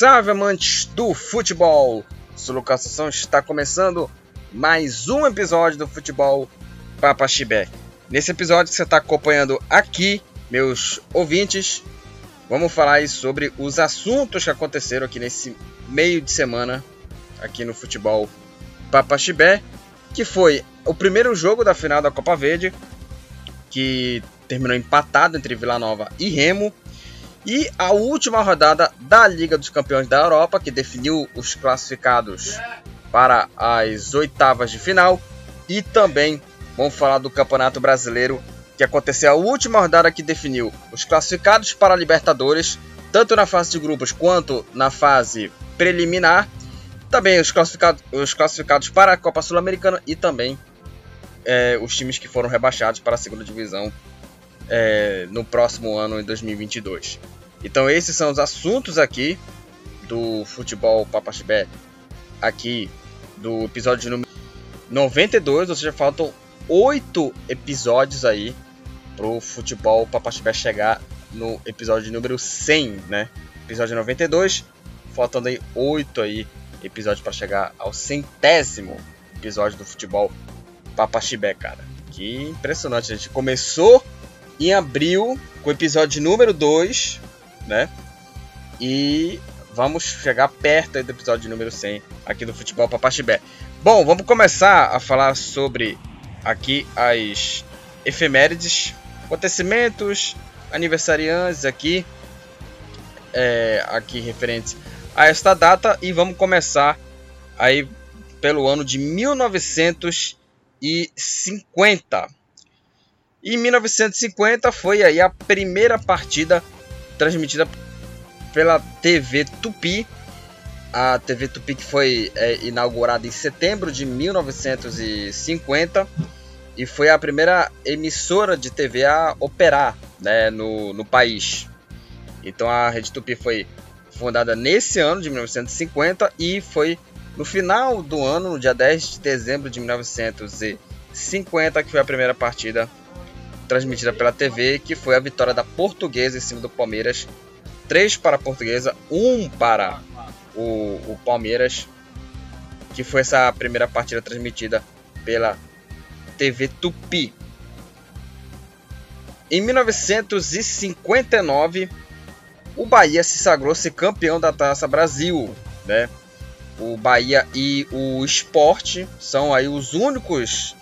salve amantes do futebol! Sou Lucas Assunção, está começando mais um episódio do Futebol Papa Chibé. Nesse episódio que você está acompanhando aqui, meus ouvintes, vamos falar sobre os assuntos que aconteceram aqui nesse meio de semana aqui no Futebol Papa Chibé, que foi o primeiro jogo da final da Copa Verde, que terminou empatado entre Vila Nova e Remo. E a última rodada da Liga dos Campeões da Europa, que definiu os classificados para as oitavas de final. E também vamos falar do Campeonato Brasileiro, que aconteceu a última rodada que definiu os classificados para a Libertadores, tanto na fase de grupos quanto na fase preliminar. Também os classificados, os classificados para a Copa Sul-Americana e também é, os times que foram rebaixados para a segunda divisão é, no próximo ano, em 2022. Então esses são os assuntos aqui do futebol Papaxibé, aqui do episódio número 92, ou seja, faltam oito episódios aí pro futebol Papaxibé chegar no episódio número 100, né? Episódio 92, faltando aí oito aí episódios para chegar ao centésimo episódio do futebol Papaxibé, cara. Que impressionante, a gente começou em abril, com o episódio número 2, né? E vamos chegar perto do episódio número 100 aqui do Futebol Papaxibé. Bom, vamos começar a falar sobre aqui as efemérides, acontecimentos, aniversariantes aqui, é, aqui referentes a esta data e vamos começar aí pelo ano de 1950. E em 1950 foi aí a primeira partida transmitida pela TV Tupi. A TV Tupi que foi é, inaugurada em setembro de 1950 e foi a primeira emissora de TV a operar né, no, no país. Então a Rede Tupi foi fundada nesse ano de 1950 e foi no final do ano, no dia 10 de dezembro de 1950, que foi a primeira partida transmitida pela TV, que foi a vitória da Portuguesa em cima do Palmeiras. 3 para a Portuguesa, 1 para o, o Palmeiras, que foi essa primeira partida transmitida pela TV Tupi. Em 1959, o Bahia se sagrou-se campeão da Taça Brasil, né? O Bahia e o Sport são aí os únicos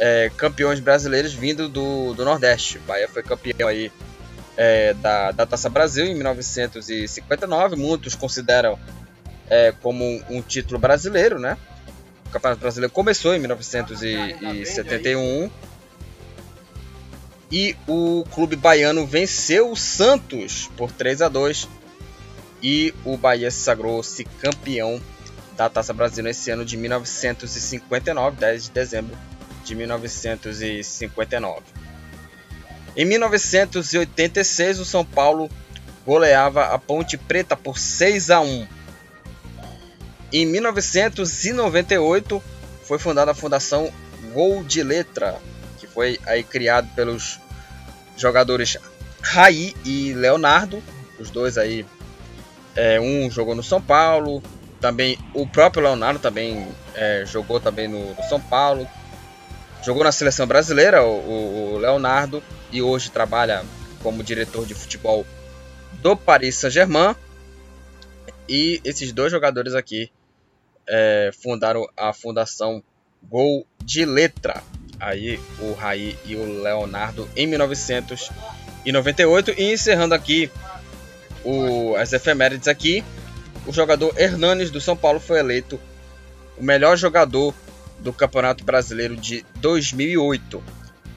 é, campeões brasileiros vindo do, do Nordeste. Bahia foi campeão aí é, da, da Taça Brasil em 1959. Muitos consideram é, como um, um, título brasileiro, né? O Campeonato Brasileiro começou em 1971 e o clube baiano venceu o Santos por 3 a 2 e o Bahia se sagrou-se campeão da Taça Brasil nesse ano de 1959, 10 de dezembro de 1959. Em 1986, o São Paulo goleava a Ponte Preta por 6 a 1. Em 1998, foi fundada a Fundação Gol de Letra, que foi aí criado pelos jogadores Raí e Leonardo, os dois aí, é, um jogou no São Paulo, também o próprio Leonardo também é, jogou também no, no São Paulo, Jogou na seleção brasileira, o, o Leonardo, e hoje trabalha como diretor de futebol do Paris Saint-Germain. E esses dois jogadores aqui é, fundaram a fundação Gol de Letra. Aí o Raí e o Leonardo em 1998. E encerrando aqui o, as efemérides aqui, o jogador Hernanes do São Paulo foi eleito o melhor jogador do Campeonato Brasileiro de 2008.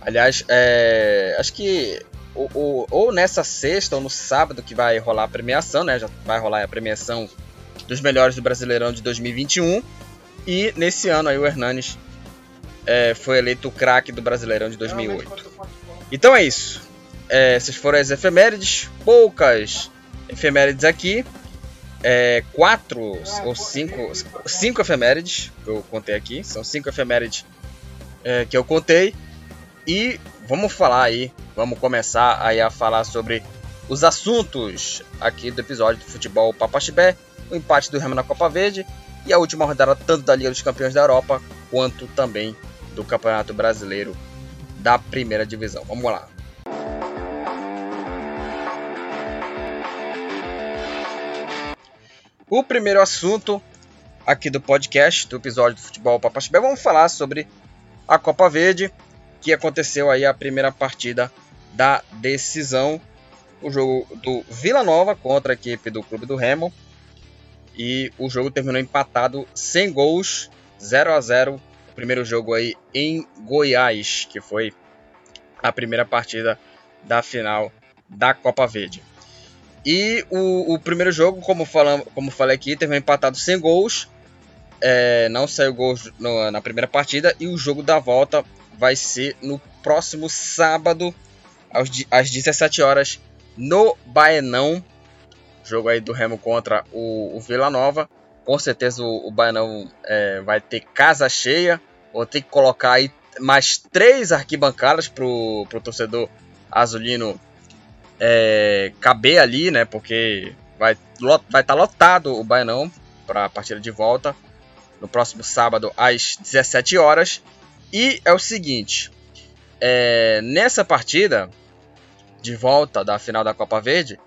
Aliás, é, acho que ou, ou, ou, nessa sexta ou no sábado que vai rolar a premiação, né? Já vai rolar a premiação dos melhores do Brasileirão de 2021. E nesse ano aí o Hernanes é, foi eleito o craque do Brasileirão de 2008. Então é isso. É, essas foram as efemérides, poucas efemérides aqui é, quatro ou cinco, cinco efemérides que eu contei aqui. São cinco efemérides é, que eu contei. E vamos falar aí, vamos começar aí a falar sobre os assuntos aqui do episódio do Futebol Papaxibé, o empate do Remo na Copa Verde e a última rodada tanto da Liga dos Campeões da Europa quanto também do Campeonato Brasileiro da Primeira Divisão. Vamos lá. O primeiro assunto aqui do podcast, do episódio do Futebol Papaxibé, vamos falar sobre a Copa Verde, que aconteceu aí a primeira partida da decisão, o jogo do Vila Nova contra a equipe do Clube do Remo. E o jogo terminou empatado sem gols, 0 a 0 o primeiro jogo aí em Goiás, que foi a primeira partida da final da Copa Verde. E o, o primeiro jogo, como, falamos, como falei aqui, terminou empatado sem gols. É, não saiu gols no, na primeira partida. E o jogo da volta vai ser no próximo sábado, aos, às 17 horas, no Baenão. Jogo aí do Remo contra o, o Vila Nova. Com certeza o, o Baenão é, vai ter casa cheia. Vou ter que colocar aí mais três arquibancadas pro, pro torcedor azulino é, caber ali, né? Porque vai estar vai tá lotado o Baenão para a partida de volta no próximo sábado às 17 horas. E é o seguinte: é, nessa partida de volta da final da Copa Verde,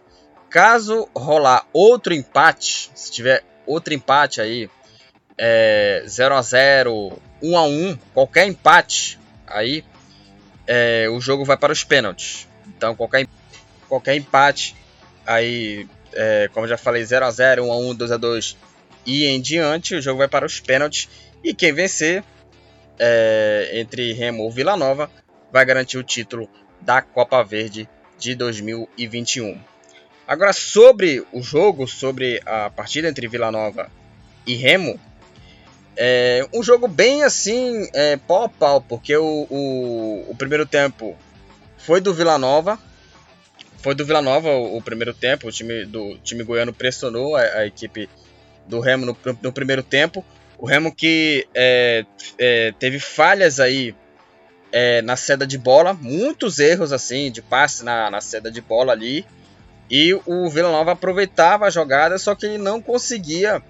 caso rolar outro empate, se tiver outro empate aí, é, 0 a 0 1 a 1 qualquer empate aí, é, o jogo vai para os pênaltis. Então qualquer, qualquer empate aí, é, como já falei, 0 a 0 1 a 1 2 a 2 e em diante, o jogo vai para os pênaltis. E quem vencer é, entre Remo ou Vila Nova vai garantir o título da Copa Verde de 2021. Agora, sobre o jogo, sobre a partida entre Vila Nova e Remo, é um jogo bem assim, é, pau a pau, porque o, o, o primeiro tempo foi do Vila Nova. Foi do Vila Nova o, o primeiro tempo, o time do time goiano pressionou a, a equipe do Remo no, no primeiro tempo. O Remo que é, é, teve falhas aí é, na seda de bola, muitos erros assim de passe na, na seda de bola ali. E o Vila Nova aproveitava a jogada, só que ele não conseguia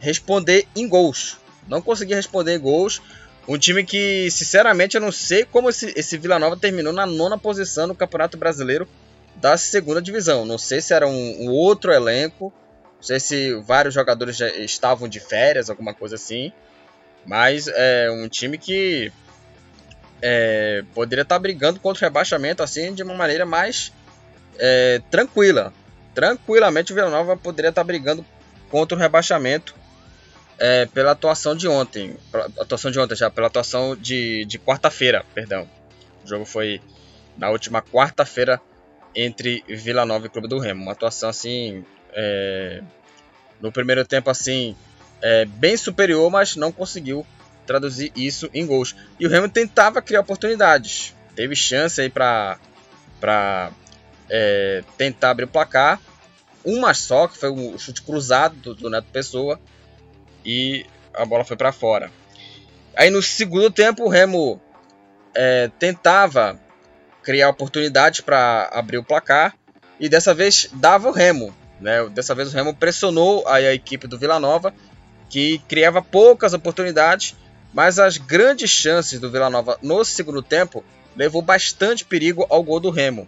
responder em gols. Não conseguia responder em gols. Um time que, sinceramente, eu não sei como esse, esse Vila Nova terminou na nona posição no Campeonato Brasileiro da segunda divisão. Não sei se era um, um outro elenco, não sei se vários jogadores já estavam de férias, alguma coisa assim. Mas é um time que é, poderia estar brigando contra o rebaixamento assim de uma maneira mais é, tranquila. Tranquilamente o Vila Nova poderia estar brigando contra o rebaixamento é, pela atuação de ontem. Atuação de ontem já, pela atuação de, de quarta-feira, perdão. O jogo foi na última quarta-feira entre Vila Nova e Clube do Remo. Uma atuação assim é, no primeiro tempo assim é, bem superior, mas não conseguiu traduzir isso em gols. E o Remo tentava criar oportunidades, teve chance aí para é, tentar abrir o placar, uma só que foi um chute cruzado do, do Neto Pessoa e a bola foi para fora. Aí no segundo tempo o Remo é, tentava criar oportunidades para abrir o placar e dessa vez dava o Remo. Né? Dessa vez o Remo pressionou a, equipe do Vila Nova, que criava poucas oportunidades, mas as grandes chances do Vila Nova no segundo tempo levou bastante perigo ao gol do Remo.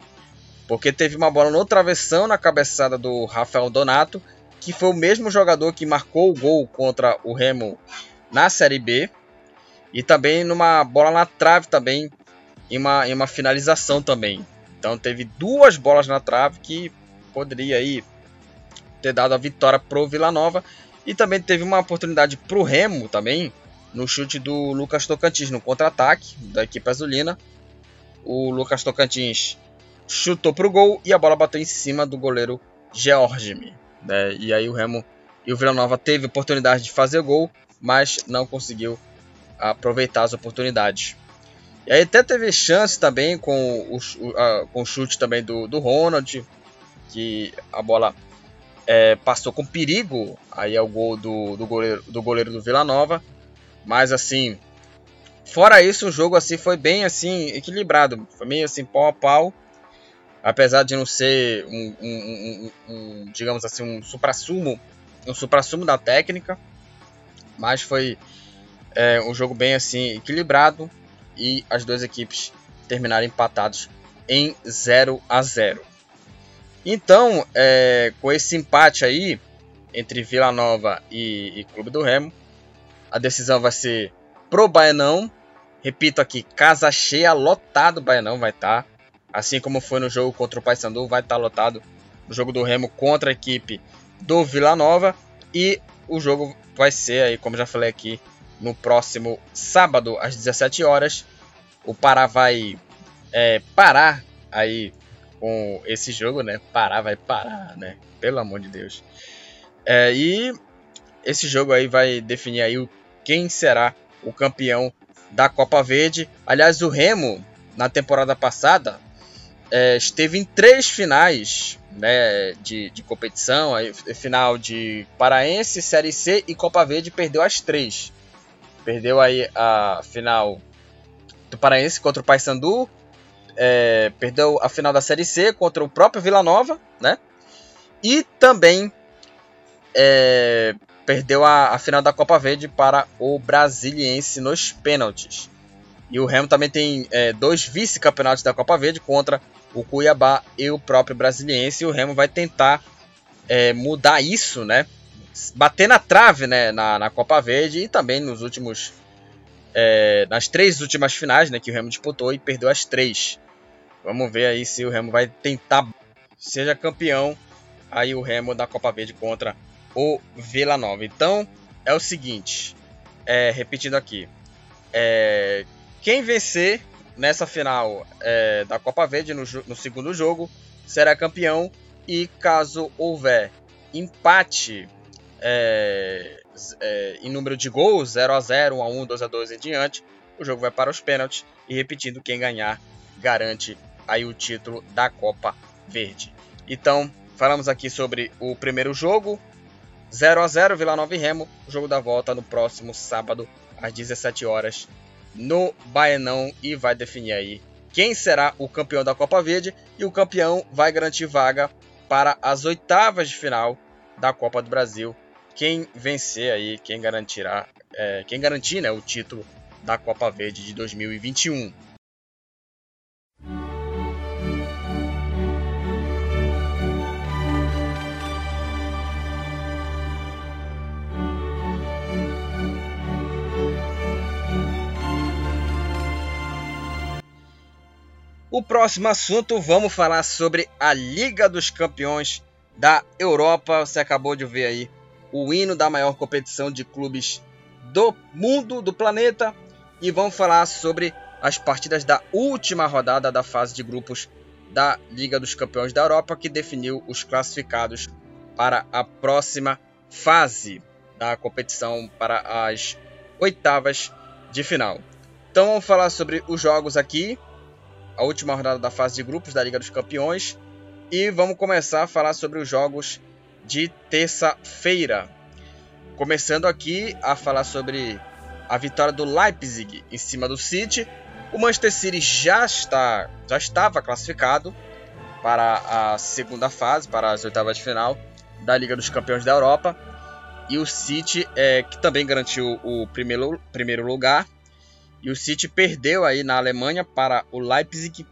Porque teve uma bola no travessão na cabeçada do Rafael Donato, que foi o mesmo jogador que marcou o gol contra o Remo na Série B. E também numa bola na trave também, em uma, em uma finalização também. Então teve duas bolas na trave que poderia aí ter dado a vitória pro Vila Nova. E também teve uma oportunidade pro Remo também, no chute do Lucas Tocantins no contra-ataque da equipe azulina. O Lucas Tocantins chutou pro gol e a bola bateu em cima do goleiro Georgime. Né? E aí o Remo e o Vila Nova teve oportunidade de fazer gol, mas não conseguiu aproveitar as oportunidades. E aí até teve chance também com o, com o chute também do, do Ronald, que a bola é, passou com perigo aí ao gol do, do, goleiro, do goleiro do Vila Nova. Mas assim, fora isso, o jogo assim foi bem assim equilibrado. Foi meio assim pau a pau. Apesar de não ser um, um, um, um digamos assim, um supra-sumo um supra-sumo da técnica, mas foi é, um jogo bem assim equilibrado e as duas equipes terminaram empatados em 0 a 0. Então, é, com esse empate aí entre Vila Nova e, e Clube do Remo, a decisão vai ser pro Baianão. Repito aqui, casa cheia, lotado o Baianão vai estar. Tá. Assim como foi no jogo contra o Paysandu, vai estar tá lotado no jogo do Remo contra a equipe do Vila Nova. E o jogo vai ser aí, como já falei aqui, no próximo sábado às 17 horas. O Pará vai é, parar aí com esse jogo, né? Parar vai parar, né? Pelo amor de Deus. É, e esse jogo aí vai definir aí quem será o campeão da Copa Verde. Aliás, o Remo na temporada passada é, esteve em três finais né, de, de competição, aí, final de Paraense, Série C e Copa Verde, perdeu as três. Perdeu aí a final do Paraense contra o Paysandu, é, perdeu a final da Série C contra o próprio Vila Nova, né? E também é, perdeu a, a, final da Copa Verde para o Brasiliense nos pênaltis. E o Remo também tem é, dois vice-campeonatos da Copa Verde contra o Cuiabá e o próprio Brasiliense. E o Remo vai tentar é, mudar isso, né? Bater na trave né? na, na Copa Verde e também nos últimos. É, nas três últimas finais né, que o Remo disputou e perdeu as três. Vamos ver aí se o Remo vai tentar seja campeão aí o Remo da Copa Verde contra o Vila Nova. Então é o seguinte, é, repetindo aqui, é, quem vencer nessa final é, da Copa Verde no, no, segundo jogo será campeão e caso houver empate é, é, em número de gols 0 a 0, 1 a 1, 2 a 2 em diante, o jogo vai para os pênaltis e repetindo quem ganhar garante aí o título da Copa Verde. Então, falamos aqui sobre o primeiro jogo, 0 a 0 Vila Nova e Remo, jogo da volta no próximo sábado às 17 horas no Baenão e vai definir aí quem será o campeão da Copa Verde e o campeão vai garantir vaga para as oitavas de final da Copa do Brasil. Quem vencer aí, quem garantirá, é, quem garantir né, o título da Copa Verde de 2021. O próximo assunto, vamos falar sobre a Liga dos Campeões da Europa. Você acabou de ver aí o hino da maior competição de clubes do mundo, do planeta. E vamos falar sobre as partidas da última rodada da fase de grupos da Liga dos Campeões da Europa, que definiu os classificados para a próxima fase da competição para as oitavas de final. Então vamos falar sobre os jogos aqui a última rodada da fase de grupos da Liga dos Campeões e vamos começar a falar sobre os jogos de terça-feira. Começando aqui a falar sobre a vitória do Leipzig em cima do City. O Manchester City já está já estava classificado para a segunda fase, para as oitavas de final da Liga dos Campeões da Europa. E o City, é, que também garantiu o primeiro, primeiro lugar, e o City perdeu aí na Alemanha para o Leipzig.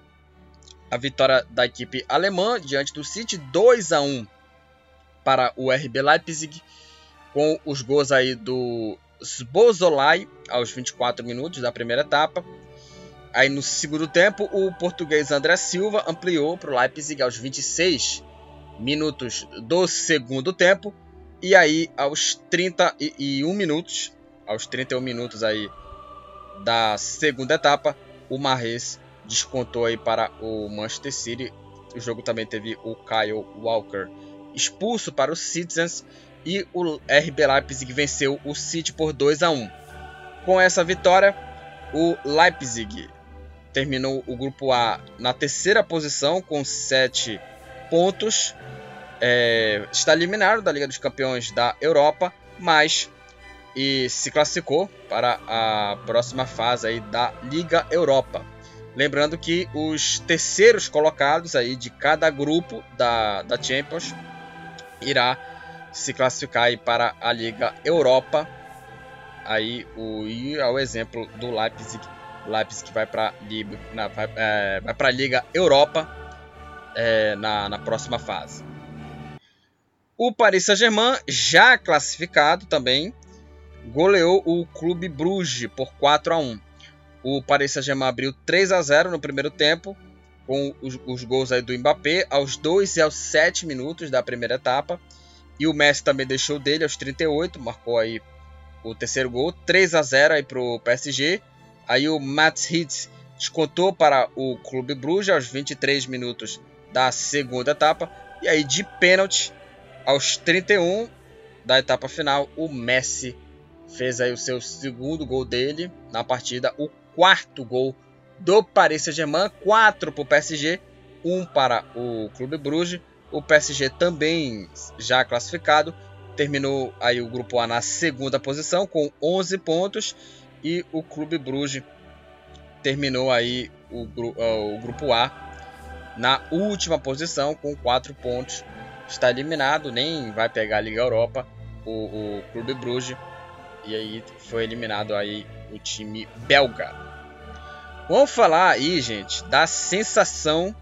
A vitória da equipe alemã diante do City 2 a 1 para o RB Leipzig com os gols aí do Sbozolai aos 24 minutos da primeira etapa. Aí no segundo tempo, o português André Silva ampliou para o Leipzig aos 26 minutos do segundo tempo. E aí aos 31 minutos, aos 31 minutos aí da segunda etapa, o Mahrez descontou aí para o Manchester City. O jogo também teve o Kyle Walker expulso para os Citizens e o RB Leipzig venceu o City por 2 a 1. Com essa vitória, o Leipzig terminou o grupo A na terceira posição com 7 pontos. É, está eliminado da Liga dos Campeões da Europa, mas e se classificou para a próxima fase aí da Liga Europa. Lembrando que os terceiros colocados aí de cada grupo da, da Champions irá se classificar para a Liga Europa. Aí o é o exemplo do Leipzig, Leipzig vai para é, a Liga Europa é, na, na próxima fase. O Paris Saint-Germain, já classificado também, goleou o Clube Bruges por 4 a 1. O Paris Saint-Germain abriu 3 a 0 no primeiro tempo, com os, os gols aí do Mbappé aos 2 e aos 7 minutos da primeira etapa. E o Messi também deixou dele aos 38, marcou aí o terceiro gol, 3 a 0 aí pro PSG. Aí o Mats Hitz descontou para o Clube Bruges aos 23 minutos da segunda etapa. E aí de pênalti aos 31 da etapa final, o Messi fez aí o seu segundo gol dele na partida, o quarto gol do Paris Saint-Germain, 4 para o PSG, 1 para o Clube Bruges. O PSG também já classificado, terminou aí o grupo A na segunda posição com 11 pontos e o Clube Bruges terminou aí o, o grupo A na última posição com 4 pontos. Está eliminado, nem vai pegar a Liga Europa, o, o Clube Bruges. E aí foi eliminado aí o time belga. Vamos falar aí, gente, da sensação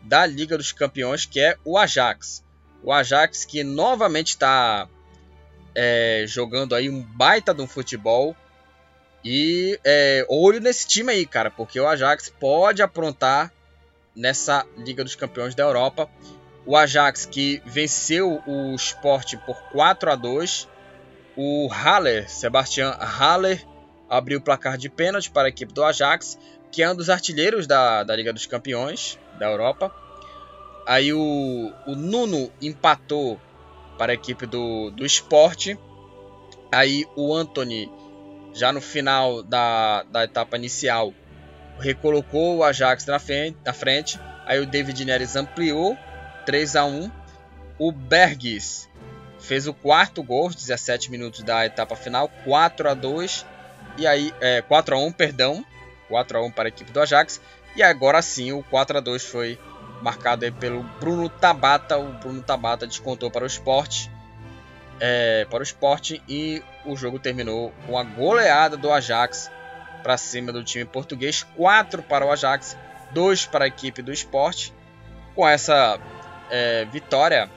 da Liga dos Campeões, que é o Ajax. O Ajax que novamente está é, jogando aí um baita de um futebol. E é, olho nesse time aí, cara, porque o Ajax pode aprontar nessa Liga dos Campeões da Europa. O Ajax que venceu o Sport por 4 a 2. O Haller, Sebastian Haller, abriu o placar de pênalti para a equipe do Ajax, que é um dos artilheiros da, da Liga dos Campeões da Europa. Aí o, o Nuno empatou para a equipe do, do Sport. Aí o Anthony, já no final da, da etapa inicial, recolocou o Ajax na frente, na frente. Aí o David Neres ampliou 3 a 1. O Bergs fez o quarto gol, 17 minutos da etapa final, 4 a 2. E aí, é, 4 a 1, perdão, 4 a 1 para a equipe do Ajax. E agora sim, o 4 a 2 foi marcado pelo Bruno Tabata. O Bruno Tabata descontou para o esporte. É, para o esporte e o jogo terminou com a goleada do Ajax para cima do time português, 4 para o Ajax, 2 para a equipe do esporte. Com essa é, vitória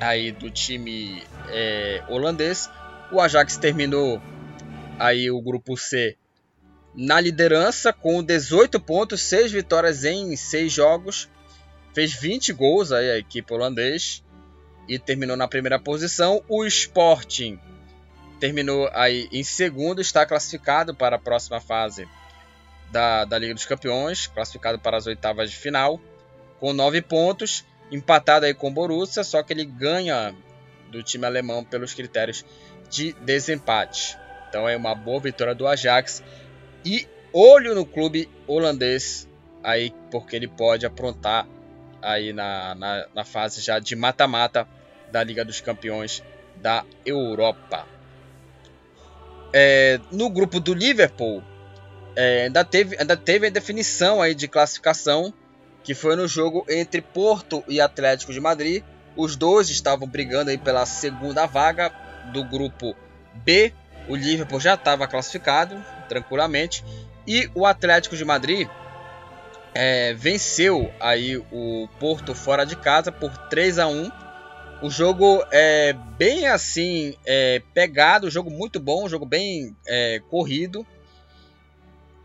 aí do time é, holandês, o Ajax terminou aí o grupo C na liderança com 18 pontos, 6 vitórias em 6 jogos, fez 20 gols aí a equipe holandês e terminou na primeira posição. O Sporting terminou aí em segundo, está classificado para a próxima fase da, da Liga dos Campeões, classificado para as oitavas de final, com 9 pontos, empatado aí com o Borussia, só que ele ganha do time alemão pelos critérios de desempate. Então é uma boa vitória do Ajax e olho no clube holandês aí, porque ele pode aprontar aí na, na, na fase já de mata-mata da Liga dos Campeões da Europa. É, no grupo do Liverpool, é, ainda, teve, ainda teve a definição aí de classificação, que foi no jogo entre Porto e Atlético de Madrid. Os dois estavam brigando aí pela segunda vaga do grupo B. O Liverpool já estava classificado tranquilamente e o Atlético de Madrid é, venceu aí o Porto fora de casa por 3 a 1 o jogo é bem assim é, pegado, jogo muito bom, jogo bem é, corrido.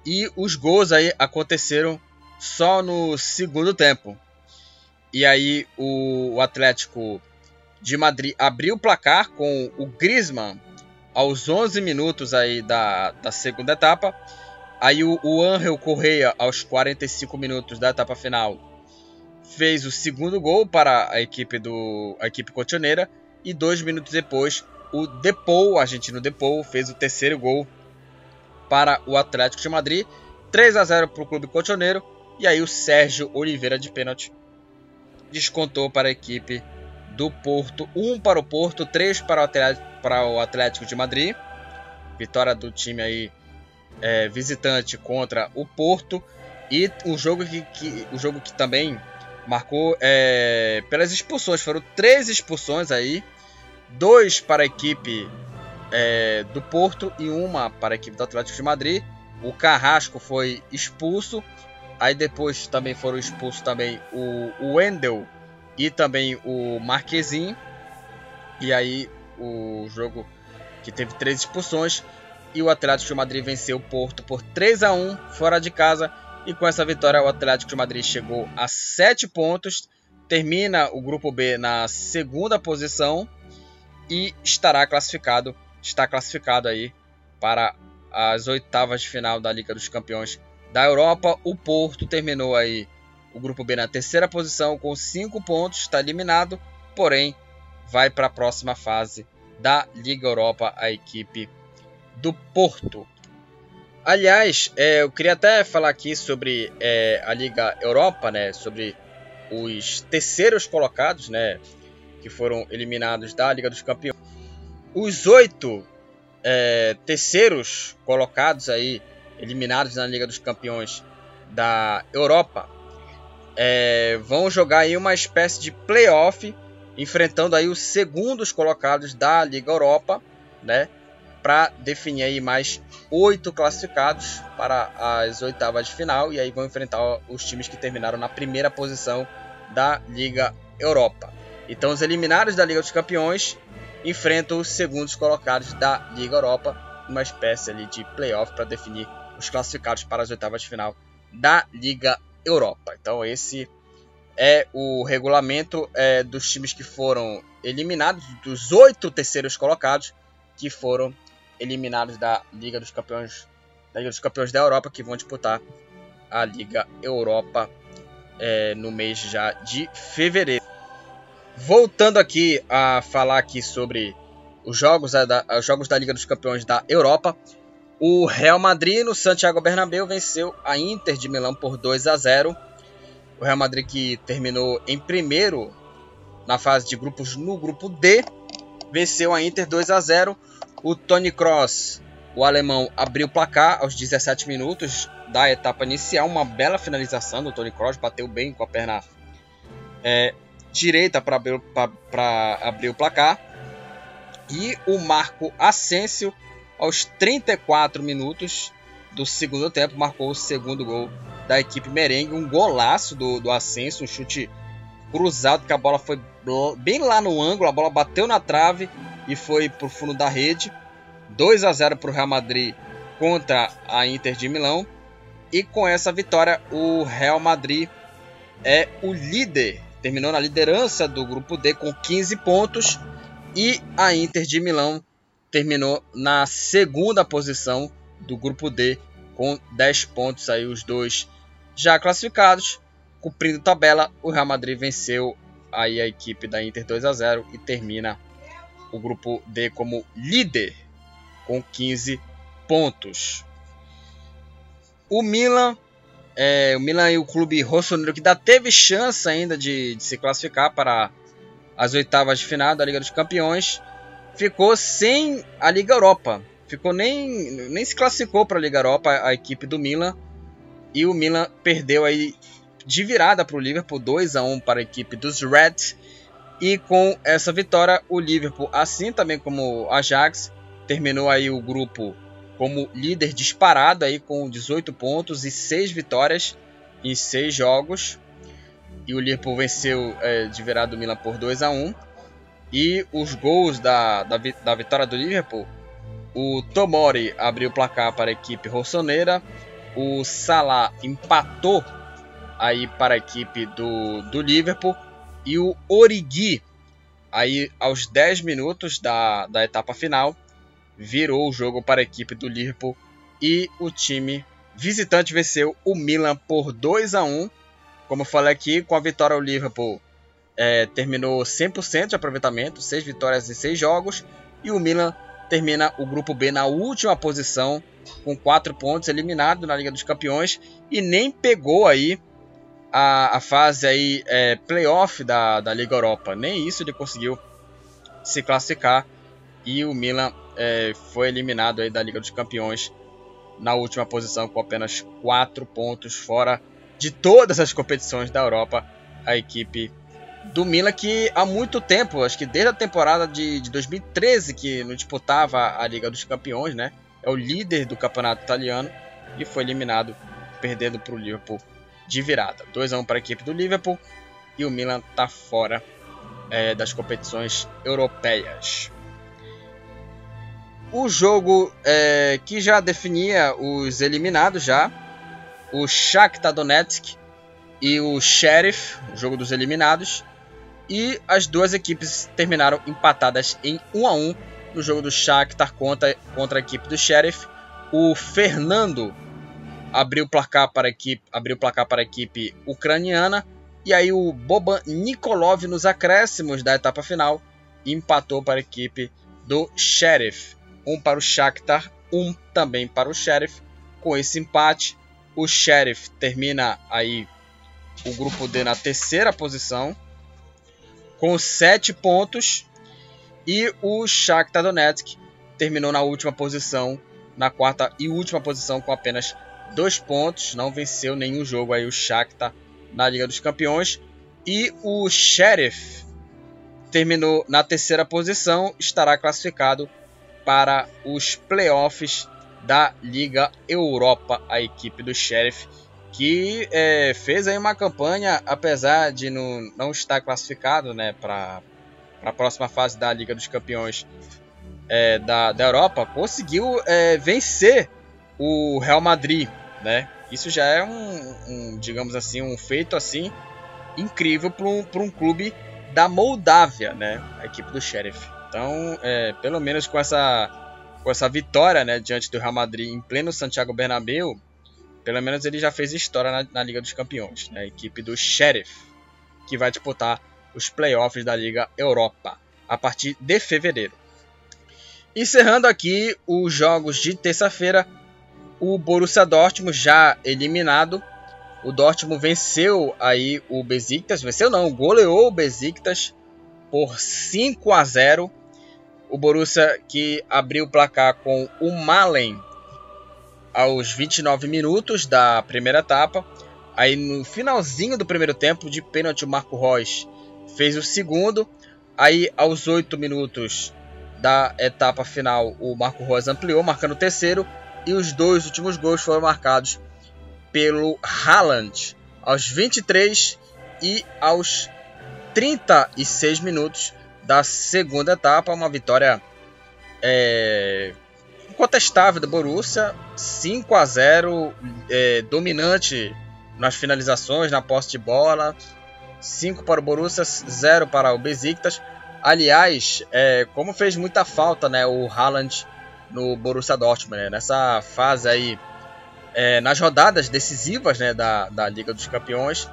E os gols aí aconteceram só no segundo tempo. E aí o, o Atlético de Madrid abriu o placar com o Griezmann aos 11 minutos aí da, da segunda etapa. Aí o, o Angel Correia aos 45 minutos da etapa final fez o segundo gol para a equipe do a equipe cotioneira e dois minutos depois o Depou, o argentino Depou, fez o terceiro gol para o Atlético de Madrid, 3 a 0 para o clube cotioneiro e aí o Sérgio Oliveira de pênalti descontou para a equipe do Porto, 1 para o Porto, 3 para o Atlético, para o Atlético de Madrid, vitória do time aí é, visitante contra o Porto e o jogo que, que o jogo que também marcou é, pelas expulsões. Foram três expulsões aí. dois para a equipe é, do Porto e uma para a equipe do Atlético de Madrid. O Carrasco foi expulso. Aí depois também foram expulsos também o, Wendel e também o Marquezinho. E aí o jogo que teve três expulsões e o Atlético de Madrid venceu o Porto por 3 a 1 fora de casa. E com essa vitória, o Atlético de Madrid chegou a 7 pontos, termina o grupo B na segunda posição e estará classificado, está classificado aí para as oitavas de final da Liga dos Campeões da Europa. O Porto terminou aí o grupo B na terceira posição com 5 pontos, está eliminado, porém vai para a próxima fase da Liga Europa a equipe do Porto. Aliás, é, eu queria até falar aqui sobre é, a Liga Europa, né, sobre os terceiros colocados, né, que foram eliminados da Liga dos Campeões. Os oito é, terceiros colocados aí, eliminados na Liga dos Campeões da Europa, é, vão jogar aí uma espécie de playoff, enfrentando aí os segundos colocados da Liga Europa, né? para definir aí mais oito classificados para as oitavas de final e aí vão enfrentar os times que terminaram na primeira posição da Liga Europa. Então os eliminados da Liga dos Campeões enfrentam os segundos colocados da Liga Europa, uma espécie ali de playoff para definir os classificados para as oitavas de final da Liga Europa. Então esse é o regulamento é, dos times que foram eliminados, dos oito terceiros colocados que foram eliminados da Liga dos Campeões da Liga dos Campeões da Europa que vão disputar a Liga Europa é, no mês já de fevereiro. Voltando aqui a falar aqui sobre os jogos da, os jogos da Liga dos Campeões da Europa, o Real Madrid no Santiago Bernabéu venceu a Inter de Milão por 2 a 0. O Real Madrid que terminou em primeiro na fase de grupos no grupo D venceu a Inter 2 a 0 o Tony Cross, o alemão, abriu o placar aos 17 minutos da etapa inicial. Uma bela finalização do Tony Cross, bateu bem com a perna é, direita para abrir, abrir o placar. E o Marco Asensio, aos 34 minutos do segundo tempo, marcou o segundo gol da equipe merengue. Um golaço do, do Asensio, um chute cruzado, que a bola foi bem lá no ângulo, a bola bateu na trave e foi para o fundo da rede. 2 a 0 para o Real Madrid contra a Inter de Milão. E com essa vitória, o Real Madrid é o líder. Terminou na liderança do grupo D com 15 pontos. E a Inter de Milão terminou na segunda posição do grupo D com 10 pontos. Aí os dois já classificados. Cumprindo tabela, o Real Madrid venceu aí a equipe da Inter 2 a 0 e termina o grupo D como líder com 15 pontos. O Milan, é, o Milan e o clube rossonero que ainda teve chance ainda de, de, se classificar para as oitavas de final da Liga dos Campeões, ficou sem a Liga Europa. Ficou nem, nem se classificou para a Liga Europa a equipe do Milan. E o Milan perdeu aí de virada para o Liverpool 2 a 1 para a equipe dos Reds e com essa vitória, o Liverpool, assim também como o Ajax, terminou aí o grupo como líder disparado aí com 18 pontos e 6 vitórias em 6 jogos. E o Liverpool venceu é, de virada do Milan por 2 a 1 E os gols da, da, da vitória do Liverpool, o Tomori abriu o placar para a equipe rossoneira, o Salah empatou aí para a equipe do, do Liverpool. E o Origi, aí aos 10 minutos da, da etapa final, virou o jogo para a equipe do Liverpool. E o time visitante venceu o Milan por 2 a 1. Como eu falei aqui, com a vitória o Liverpool é, terminou 100% de aproveitamento, 6 vitórias em 6 jogos, e o Milan termina o grupo B na última posição com 4 pontos, eliminado na Liga dos Campeões e nem pegou aí a, a fase aí é, playoff da, da Liga Europa. Nem isso ele conseguiu se classificar e o Milan é, foi eliminado aí da Liga dos Campeões na última posição com apenas 4 pontos fora de todas as competições da Europa. A equipe do Milan que há muito tempo, acho que desde a temporada de, de 2013 que não disputava a Liga dos Campeões, né? É o líder do campeonato italiano e foi eliminado perdendo para o Liverpool de virada. 2 a 1 para a equipe do Liverpool e o Milan está fora é, das competições europeias. O jogo é, que já definia os eliminados já, o Shakhtar Donetsk e o Sheriff, o jogo dos eliminados, e as duas equipes terminaram empatadas em 1 a 1 no jogo do Shakhtar contra, contra a equipe do Sheriff. O Fernando abriu o placar para a equipe, abriu o placar para a equipe ucraniana e aí o Boban Nikolov nos acréscimos da etapa final empatou para a equipe do Sheriff. Um para o Shakhtar, um também para o Sheriff. Com esse empate, o Sheriff termina aí o grupo D na terceira posição com sete pontos. E o Shakhtar Donetsk terminou na última posição, na quarta e última posição com apenas dois pontos, não venceu nenhum jogo aí o Shakhtar na Liga dos Campeões. E o Sheriff terminou na terceira posição, estará classificado para os playoffs da Liga Europa, a equipe do Sheriff que é, fez aí uma campanha, apesar de não, não estar classificado né, para a próxima fase da Liga dos Campeões é, da, da Europa, conseguiu é, vencer o Real Madrid, né? Isso já é um, um digamos assim, um feito assim incrível para um, um clube da Moldávia, né? A equipe do Sheriff. Então, é, pelo menos com essa, com essa vitória né, diante do Real Madrid em pleno Santiago Bernabéu, pelo menos ele já fez história na, na Liga dos Campeões, né? a equipe do Sheriff, que vai disputar os playoffs da Liga Europa a partir de fevereiro. Encerrando aqui os jogos de terça-feira, o Borussia Dortmund já eliminado. O Dortmund venceu aí o Besiktas, venceu não, goleou o Besiktas por 5 a 0. O Borussia que abriu o placar com o Malen aos 29 minutos da primeira etapa. Aí no finalzinho do primeiro tempo, de pênalti, o Marco Reus fez o segundo. Aí aos 8 minutos da etapa final, o Marco Reus ampliou, marcando o terceiro. E os dois últimos gols foram marcados pelo Haaland aos 23 e aos 36 minutos da segunda etapa. Uma vitória é, incontestável do Borussia, 5 a 0 é, dominante nas finalizações, na posse de bola. 5 para o Borussia, 0 para o Besiktas. Aliás, é, como fez muita falta né, o Haaland no Borussia Dortmund, né, nessa fase aí, é, nas rodadas decisivas né, da, da Liga dos Campeões,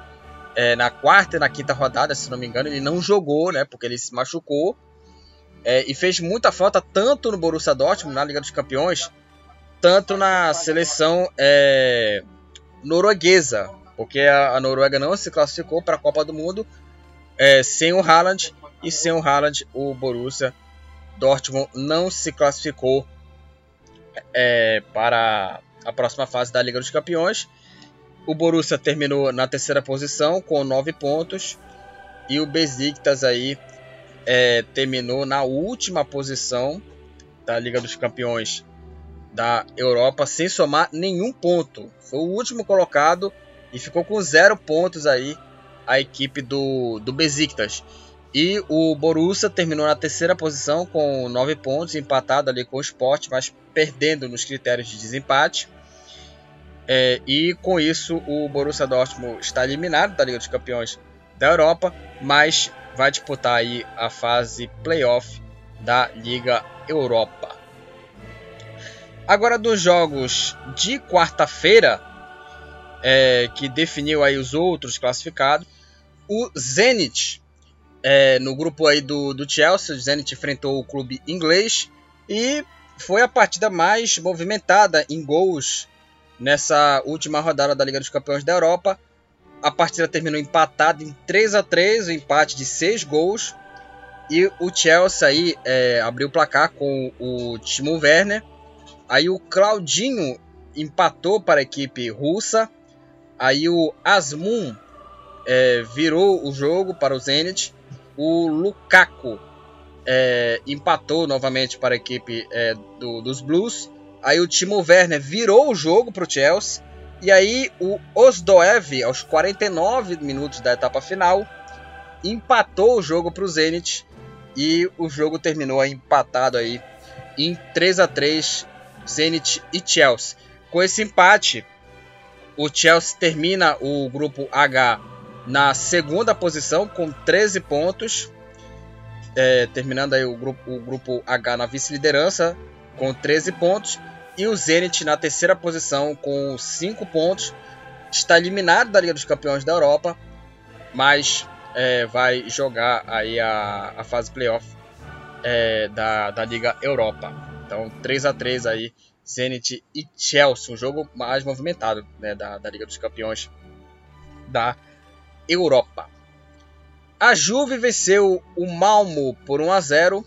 é, na quarta e na quinta rodada, se não me engano, ele não jogou, né, porque ele se machucou. É, e fez muita falta tanto no Borussia Dortmund, na Liga dos Campeões, tanto na seleção é, norueguesa, porque a, a, Noruega não se classificou para a Copa do Mundo é, sem o Haaland, e sem o Haaland o Borussia Dortmund não se classificou é, para a próxima fase da Liga dos Campeões. O Borussia terminou na terceira posição com nove pontos e o Besiktas aí é, terminou na última posição da Liga dos Campeões da Europa sem somar nenhum ponto. Foi o último colocado e ficou com zero pontos aí a equipe do, do Besiktas. E o Borussia terminou na terceira posição com nove pontos, empatado ali com o Sport, mas perdendo nos critérios de desempate. É, e com isso o Borussia Dortmund está eliminado da Liga dos Campeões da Europa, mas vai disputar aí a fase playoff da Liga Europa. Agora dos jogos de quarta-feira, é, que definiu aí os outros classificados, o Zenit, é, no grupo aí do, do Chelsea, o Zenit enfrentou o clube inglês e foi a partida mais movimentada em gols nessa última rodada da Liga dos Campeões da Europa, a partida terminou empatada em 3 a 3 o um empate de 6 gols. E o Chelsea aí é, abriu o placar com o Timo Werner. Aí o Claudinho empatou para a equipe russa. Aí o Asmun é, virou o jogo para o Zenit. O Lukaku é, empatou novamente para a equipe é, do, dos Blues. Aí o Timo Werner virou o jogo para o Chelsea. E aí o Osdoev, aos 49 minutos da etapa final, empatou o jogo para o Zenit. E o jogo terminou empatado aí em 3 a 3 Zenit e Chelsea. Com esse empate, o Chelsea termina o grupo H na segunda posição com 13 pontos, é, terminando aí o grupo, o grupo H na vice-liderança com 13 pontos e o Zenit na terceira posição com 5 pontos. Está eliminado da Liga dos Campeões da Europa, mas é, vai jogar aí a, a fase playoff é, da, da Liga Europa. Então 3 a 3 aí Zenit e Chelsea, um jogo mais movimentado né, da, da Liga dos Campeões da Europa. A Juve venceu o Malmo por 1 a 0.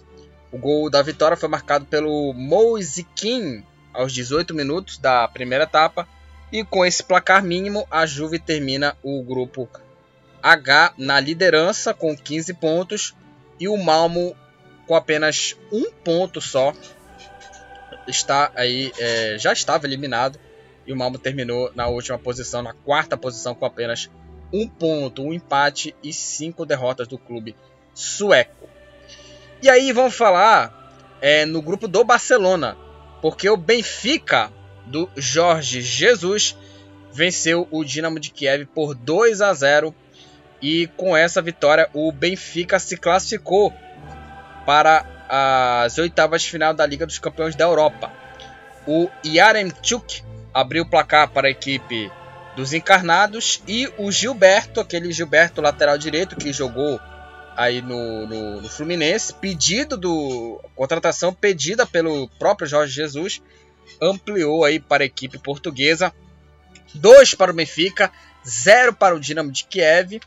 O gol da vitória foi marcado pelo Moisikin aos 18 minutos da primeira etapa. E com esse placar mínimo, a Juve termina o grupo H na liderança com 15 pontos e o Malmo com apenas um ponto só está aí, é, já estava eliminado e o Malmo terminou na última posição, na quarta posição, com apenas um ponto, um empate e cinco derrotas do clube sueco. E aí vamos falar é, no grupo do Barcelona, porque o Benfica do Jorge Jesus venceu o Dinamo de Kiev por 2 a 0 e com essa vitória o Benfica se classificou para as oitavas de final da Liga dos Campeões da Europa. O Yaremchuk abriu o placar para a equipe dos encarnados e o Gilberto, aquele Gilberto lateral direito que jogou aí no, no, no, Fluminense, pedido do contratação pedida pelo próprio Jorge Jesus, ampliou aí para a equipe portuguesa, dois para o Benfica, zero para o Dinamo de Kiev.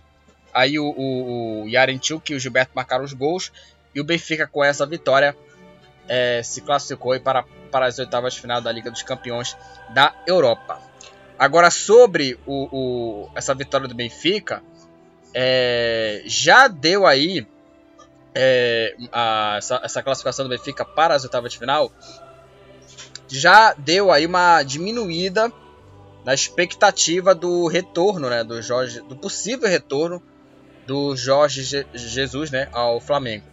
Aí o, o, o e o Gilberto marcaram os gols e o Benfica, com essa vitória, é, se classificou para, para as oitavas de final da Liga dos Campeões da Europa. Agora, sobre o, o essa vitória do Benfica, é, já deu aí é, a, essa, essa, classificação do Benfica para as oitavas de final, já deu aí uma diminuída na expectativa do retorno, né, do Jorge, do possível retorno do Jorge Je Jesus, né, ao Flamengo.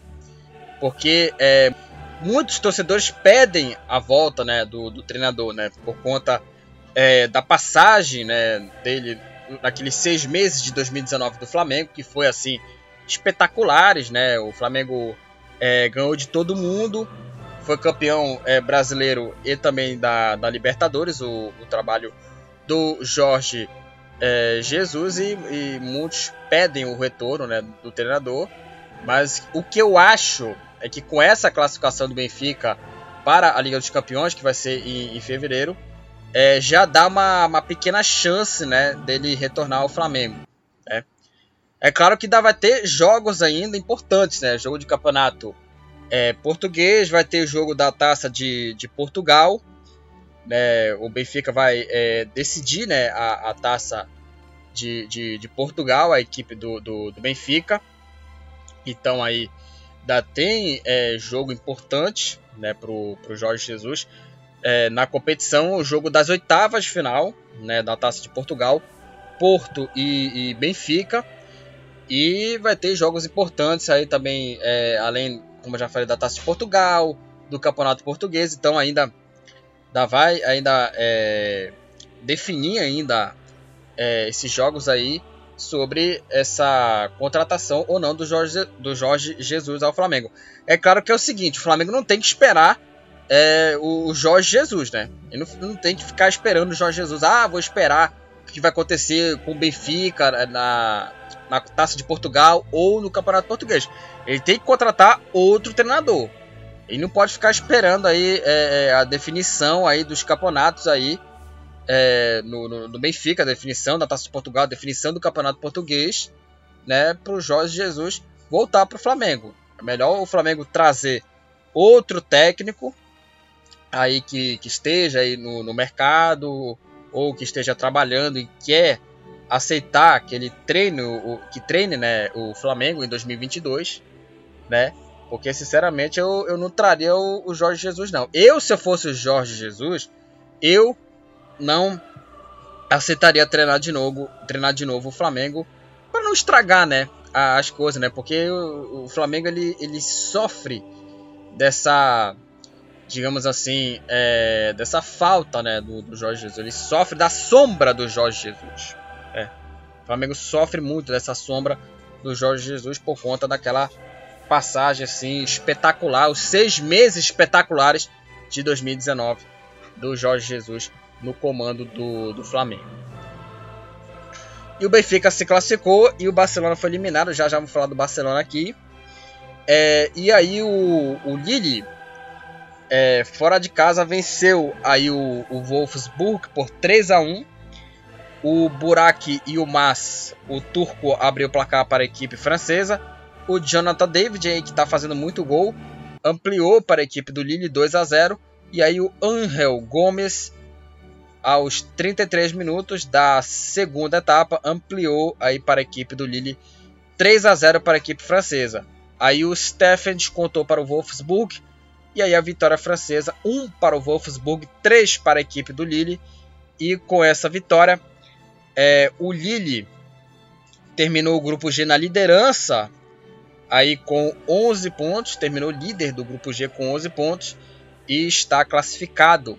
Porque é, muitos torcedores pedem a volta né, do, do treinador, né, por conta é, da passagem né, dele naqueles seis meses de 2019 do Flamengo, que foi assim espetaculares, né? O Flamengo é, ganhou de todo mundo, foi campeão é, brasileiro e também da, da Libertadores, o, o trabalho do Jorge é, Jesus e, e, muitos pedem o retorno né, do treinador. Mas o que eu acho é que com essa classificação do Benfica para a Liga dos Campeões, que vai ser em, em fevereiro, é, já dá uma, uma, pequena chance né, dele retornar ao Flamengo. Né? É claro que dá, vai ter jogos ainda importantes, né? Jogo de campeonato é, português, vai ter jogo da taça de, de Portugal. Né? O Benfica vai é, decidir né, a, a taça de, de, de, Portugal, a equipe do, do, do Benfica. Então aí ainda tem é, jogo importante né, para o Jorge Jesus é, na competição, o jogo das oitavas de final né, da Taça de Portugal, Porto e, e Benfica. E vai ter jogos importantes aí também, é, além, como eu já falei, da Taça de Portugal, do Campeonato Português. Então ainda, ainda vai ainda é, definir ainda é, esses jogos aí sobre essa contratação ou não do Jorge, do Jorge Jesus ao Flamengo. É claro que é o seguinte, o Flamengo não tem que esperar é, o, Jorge Jesus, né? Ele não, não, tem que ficar esperando o Jorge Jesus. Ah, vou esperar o que vai acontecer com o Benfica na, na Taça de Portugal ou no Campeonato Português. Ele tem que contratar outro treinador. Ele não pode ficar esperando aí é, é a definição aí dos campeonatos aí é, no, no, no, Benfica, a definição da Taça de Portugal, a definição do Campeonato Português, né, para o Jorge Jesus voltar para o Flamengo. É melhor o Flamengo trazer outro técnico aí que, que esteja aí no, no mercado ou que esteja trabalhando e quer aceitar que ele treine o, que treine né, o Flamengo em 2022, né? Porque sinceramente eu, eu não traria o, o Jorge Jesus não. Eu se eu fosse o Jorge Jesus, eu não aceitaria treinar de novo, treinar de novo o Flamengo para não estragar, né, as coisas, né? Porque o, o, Flamengo ele, ele sofre dessa, digamos assim, é, dessa falta, né, do, do, Jorge Jesus. Ele sofre da sombra do Jorge Jesus. É. O Flamengo sofre muito dessa sombra do Jorge Jesus por conta daquela passagem assim espetacular, os seis meses espetaculares de 2019 do Jorge Jesus no comando do, do Flamengo. E o Benfica se classificou e o Barcelona foi eliminado. Já já vamos falar do Barcelona aqui. É, e aí o, o Lille, é, fora de casa, venceu aí o, o Wolfsburg por 3 a 1 O Burak e o Mas, o turco, abriu o placar para a equipe francesa. O Jonathan David, aí, que está fazendo muito gol, ampliou para a equipe do Lille 2 a 0 E aí o Angel Gomes aos 33 minutos da segunda etapa, ampliou aí para a equipe do Lille 3 a 0 para a equipe francesa. Aí o Steffen descontou para o Wolfsburg e aí a vitória francesa 1 para o Wolfsburg, 3 para a equipe do Lille. E com essa vitória, é, o Lille terminou o grupo G na liderança aí com 11 pontos, terminou líder do grupo G com 11 pontos e está classificado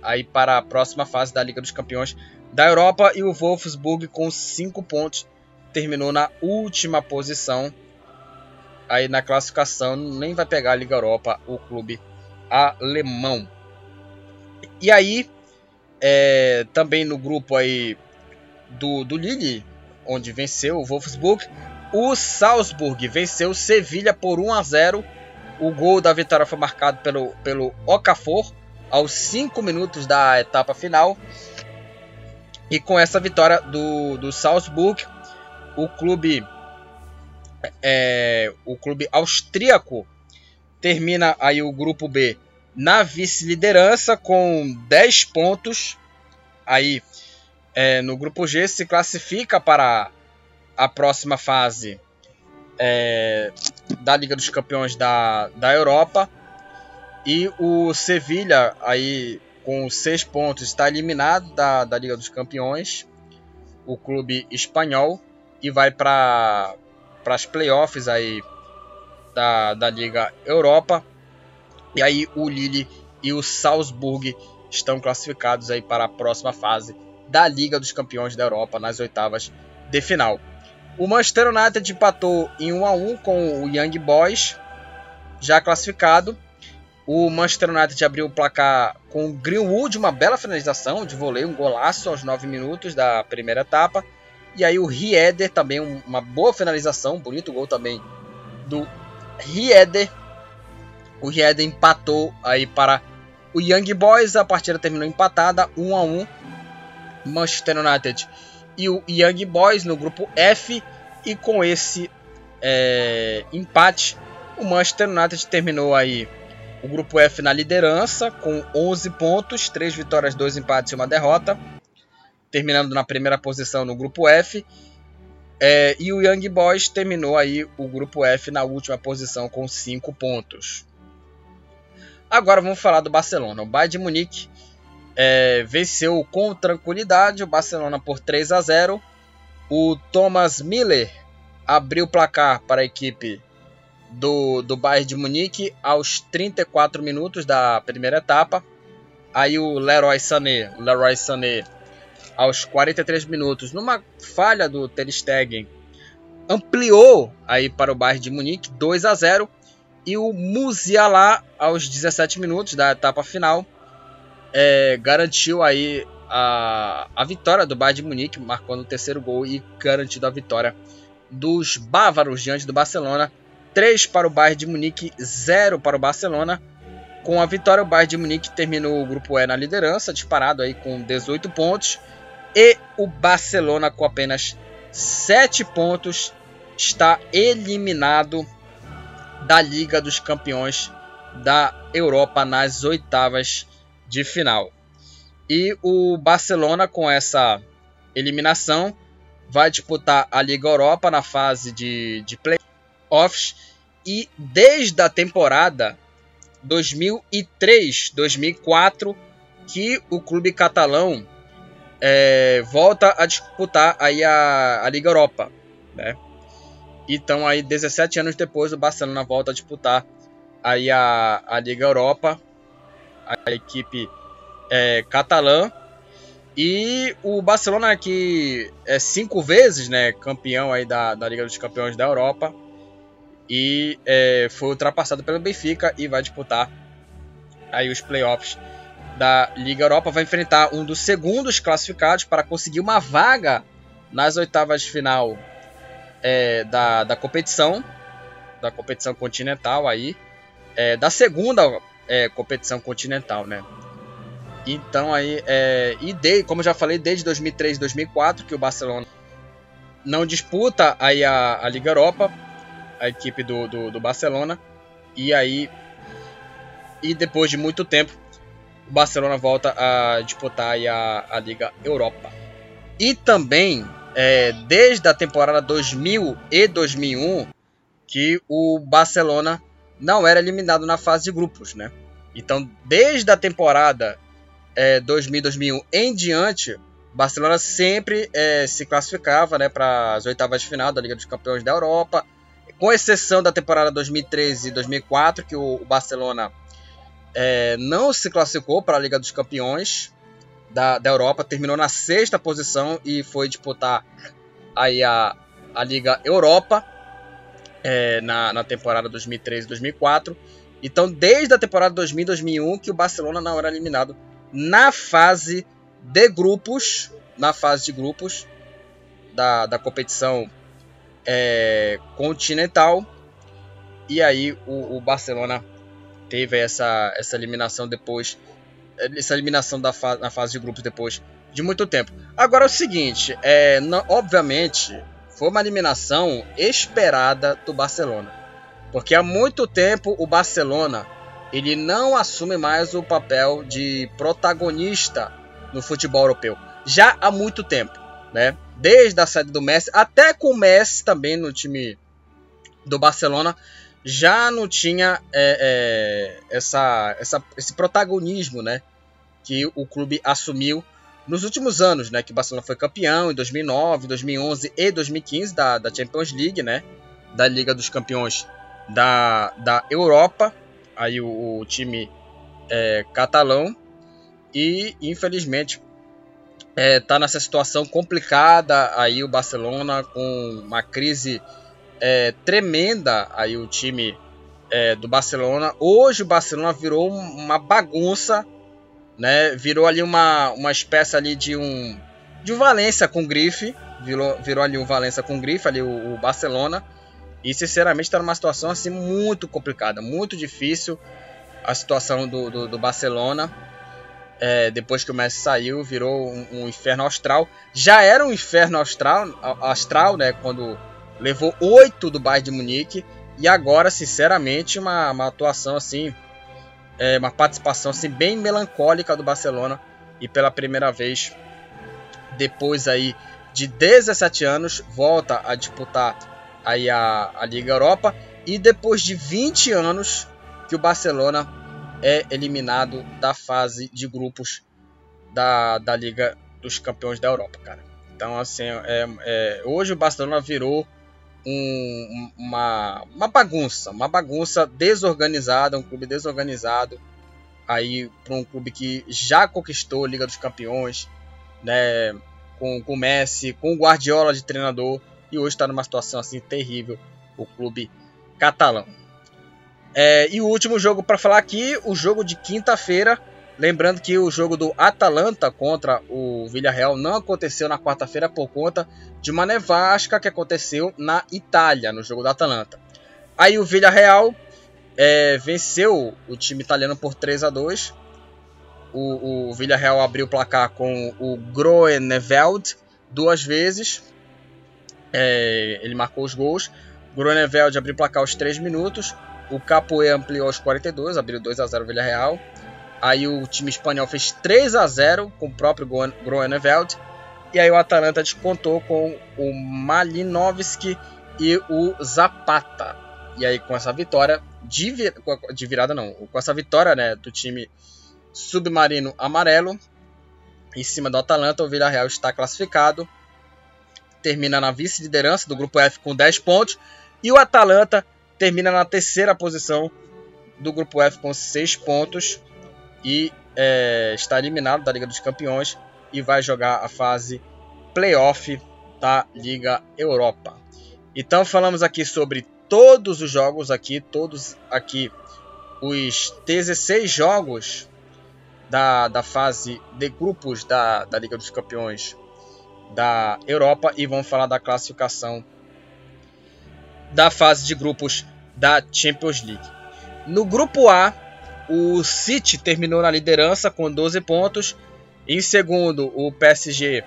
aí para a próxima fase da Liga dos Campeões da Europa e o Wolfsburg com 5 pontos terminou na última posição aí na classificação, nem vai pegar a Liga Europa o clube alemão. E aí é, também no grupo aí do, do Lille, onde venceu o Wolfsburg, o Salzburg venceu o Sevilha por 1 a 0. O gol da vitória foi marcado pelo, pelo Okafor aos 5 minutos da etapa final. E com essa vitória do, do Salzburg, o clube é, o clube austríaco termina aí o grupo B na vice-liderança com 10 pontos. Aí é, no grupo G se classifica para a próxima fase é, da Liga dos Campeões da, da Europa e o Sevilha, aí com seis pontos, está eliminado da, da Liga dos Campeões, o clube espanhol, e vai para as playoffs aí da, da Liga Europa. E aí o Lille e o Salzburg estão classificados aí para a próxima fase da Liga dos Campeões da Europa nas oitavas de final. O Manchester United empatou em 1 a 1 com o Young Boys, já classificado. O Manchester United abriu o placar com o Greenwood, uma bela finalização de voleio, um golaço aos 9 minutos da primeira etapa. E aí o Rieder também, uma boa finalização, bonito gol também do Rieder. O Rieder empatou aí para o Young Boys, a partida terminou empatada, 1 a 1. Manchester United e o Young Boys no grupo F. E com esse é, empate, o Manchester United terminou aí o grupo F na liderança com 11 pontos, 3 vitórias, 2 empates e uma derrota, terminando na primeira posição no grupo F. É, e o Young Boys terminou aí o grupo F na última posição com 5 pontos. Agora vamos falar do Barcelona. O Bayern de Munique é, venceu com tranquilidade o Barcelona por 3 a 0. O Thomas Miller abriu o placar para a equipe do, do Bayern de Munique aos 34 minutos da primeira etapa. Aí o Leroy Sané, Leroy Sané aos 43 minutos, numa falha do Ter Stegen, ampliou aí para o Bayern de Munique 2 a 0 e o Musiala aos 17 minutos da etapa final é, garantiu aí a, a vitória do Bayern de Munique, marcando o terceiro gol e garantindo a vitória dos bávaros diante do Barcelona 3 para o Bayern de Munique, 0 para o Barcelona. Com a vitória, o Bayern de Munique terminou o grupo E na liderança, disparado aí com 18 pontos. E o Barcelona, com apenas 7 pontos, está eliminado da Liga dos Campeões da Europa nas oitavas de final. E o Barcelona, com essa eliminação, vai disputar a Liga Europa na fase de, de playoffs e desde a temporada 2003-2004 que o clube catalão é, volta a disputar aí a, a Liga Europa, né? Então aí 17 anos depois o Barcelona volta a disputar aí a, a Liga Europa, a equipe é, catalã. E o Barcelona que é cinco vezes, né, campeão aí da, da Liga dos Campeões da Europa. E é, foi ultrapassado pelo Benfica e vai disputar aí os playoffs da Liga Europa. Vai enfrentar um dos segundos classificados para conseguir uma vaga nas oitavas de final é, da, da competição, da competição continental aí, é, da segunda é, competição continental, né? Então aí, é, e de, como já falei, desde 2003 2004 que o Barcelona não disputa aí a, a Liga Europa, a equipe do, do, do Barcelona, e aí, e depois de muito tempo, o Barcelona volta a disputar a, a Liga Europa. E também, é, desde a temporada 2000 e 2001, que o Barcelona não era eliminado na fase de grupos, né? Então, desde a temporada é, 2000, 2001 em diante, Barcelona sempre é, se classificava né, para as oitavas de final da Liga dos Campeões da Europa, com exceção da temporada 2013 e 2004, que o, o Barcelona é, não se classificou para a Liga dos Campeões da, da Europa, terminou na sexta posição e foi disputar aí a, a Liga Europa é, na, na temporada 2013 e 2004. Então, desde a temporada 2000 2001 que o Barcelona não era eliminado na fase de grupos, na fase de grupos da, da competição é, continental. E aí o, o, Barcelona teve essa, essa eliminação depois, essa eliminação da fa na fase de grupos depois de muito tempo. Agora é o seguinte, é, não, obviamente foi uma eliminação esperada do Barcelona, porque há muito tempo o Barcelona ele não assume mais o papel de protagonista no futebol europeu. Já há muito tempo, né? Desde a saída do Messi, até com o Messi também no time do Barcelona, já não tinha é, é, essa, essa, esse protagonismo, né? Que o clube assumiu nos últimos anos, né? Que o Barcelona foi campeão em 2009, 2011 e 2015 da, da Champions League, né? Da Liga dos Campeões da, da Europa aí o, o time é, catalão e infelizmente está é, nessa situação complicada aí o Barcelona com uma crise é, tremenda aí o time é, do Barcelona hoje o Barcelona virou uma bagunça né virou ali uma, uma espécie ali de um de um Valência com grife virou, virou ali um Valência com grife ali o, o Barcelona e sinceramente está numa situação assim muito complicada, muito difícil a situação do, do, do Barcelona. É, depois que o Messi saiu, virou um, um, inferno austral. Já era um inferno austral, astral, né? Quando levou oito do Bayern de Munique. E agora, sinceramente, uma, uma atuação assim, é, uma participação assim bem melancólica do Barcelona. E pela primeira vez, depois aí de 17 anos, volta a disputar aí a, a Liga Europa e depois de 20 anos que o Barcelona é eliminado da fase de grupos da, da Liga dos Campeões da Europa, cara. Então, assim, é, é, hoje o Barcelona virou um, uma, uma bagunça, uma bagunça desorganizada, um clube desorganizado aí para um clube que já conquistou a Liga dos Campeões, né, com, com o Messi, com o Guardiola de treinador e hoje está numa situação assim terrível o clube catalão. É, e o último jogo para falar aqui, o jogo de quinta-feira. Lembrando que o jogo do Atalanta contra o Villarreal não aconteceu na quarta-feira por conta de uma nevasca que aconteceu na Itália, no jogo do Atalanta. Aí o Villarreal é, venceu o time italiano por 3 a 2 o, o Villarreal abriu o placar com o Groeneveld duas vezes é, ele marcou os gols. Grunewald abriu o placar aos 3 minutos. O Capoe ampliou aos 42, abriu 2 a 0 Villarreal. Aí o time espanhol fez 3 a 0 com o próprio Grunewald. E aí o Atalanta descontou com o Malinovski e o Zapata. E aí com essa vitória de, vir... de virada não, com essa vitória né, do time submarino amarelo em cima do Atalanta, o Villarreal está classificado. Termina na vice-liderança do grupo F com 10 pontos. E o Atalanta termina na terceira posição do grupo F com 6 pontos. E é, está eliminado da Liga dos Campeões e vai jogar a fase playoff da Liga Europa. Então falamos aqui sobre todos os jogos aqui, todos aqui os 16 jogos da, da fase de grupos da, da Liga dos Campeões da Europa e vamos falar da classificação da fase de grupos da Champions League. No grupo A, o City terminou na liderança com 12 pontos. Em segundo, o PSG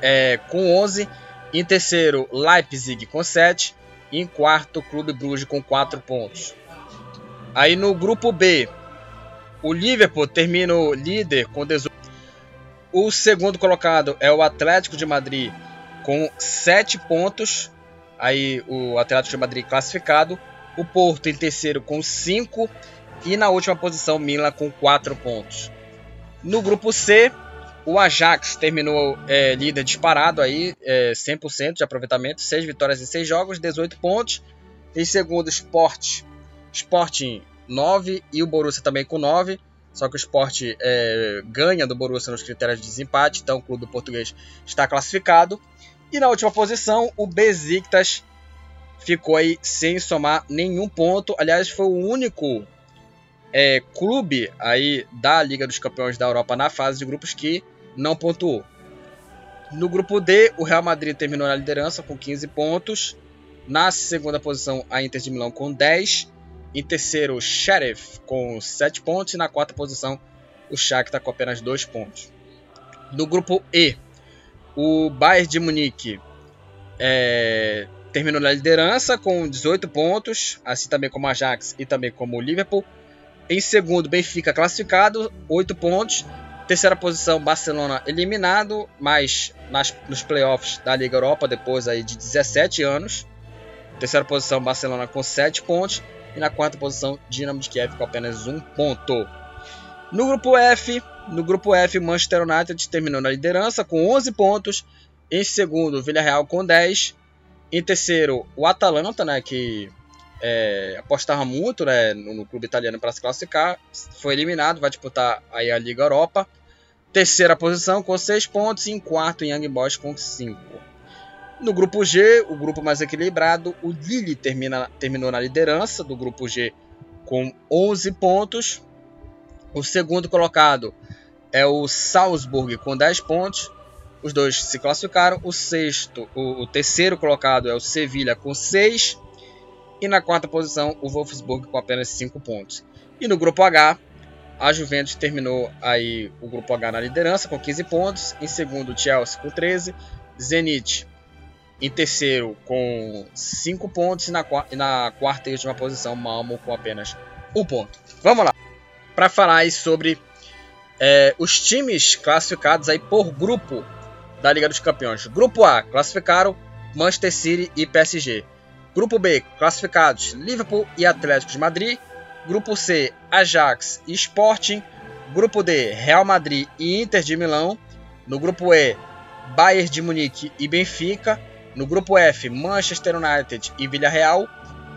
é, com 11. Em terceiro, Leipzig com 7. E em quarto, o Clube Bruges com 4 pontos. Aí no grupo B, o Liverpool termina líder com 18. O segundo colocado é o Atlético de Madrid com 7 pontos. Aí o Atlético de Madrid classificado. O Porto em terceiro com 5. E na última posição, Milan com 4 pontos. No grupo C, o Ajax terminou é, líder disparado aí, é, 100% de aproveitamento, 6 vitórias em 6 jogos, 18 pontos. Em segundo, Sport, Sporting 9 e o Borussia também com 9. Só que o Sport é, ganha do Borussia nos critérios de desempate, então o clube português está classificado. E na última posição, o Besiktas ficou aí sem somar nenhum ponto. Aliás, foi o único é, clube aí da Liga dos Campeões da Europa na fase de grupos que não pontuou. No grupo D, o Real Madrid terminou na liderança com 15 pontos. Na segunda posição, a Inter de Milão com 10. Em terceiro, o Sheriff com 7 pontos. E na quarta posição, o Shakhtar com apenas 2 pontos. No grupo E, o Bayern de Munique é, terminou na liderança com 18 pontos, assim também como o Ajax e também como o Liverpool. Em segundo, Benfica classificado, 8 pontos. Terceira posição, Barcelona eliminado, mas nas, nos playoffs da Liga Europa, depois aí de 17 anos. Terceira posição, Barcelona com 7 pontos. E na quarta posição, Dinamo de Kiev com apenas um ponto. No grupo F, no grupo F, Manchester United terminou na liderança com 11 pontos. Em segundo, Villarreal com 10. Em terceiro, o Atalanta, né, que é, apostava muito né, no, no clube italiano para se classificar. Foi eliminado, vai disputar aí a Liga Europa. Terceira posição com 6 pontos. E em quarto, Young Boys com 5. No grupo G, o grupo mais equilibrado, o Lille termina, terminou na liderança do grupo G com 11 pontos. O segundo colocado é o Salzburg com 10 pontos. Os dois se classificaram. O sexto, o, o terceiro colocado é o Sevilha com 6. E na quarta posição, o Wolfsburg com apenas 5 pontos. E no grupo H, a Juventus terminou aí o grupo H na liderança com 15 pontos. Em segundo, Chelsea com 13. Zenit em terceiro com 5 pontos. E na, e na quarta e última posição, Malmo com apenas 1 um ponto. Vamos lá. Para falar aí sobre é, os times classificados aí por grupo da Liga dos Campeões. Grupo A, classificaram Manchester City e PSG. Grupo B, classificados Liverpool e Atlético de Madrid. Grupo C, Ajax e Sporting. Grupo D, Real Madrid e Inter de Milão. No grupo E, Bayern de Munique e Benfica. No grupo F, Manchester United e Villarreal.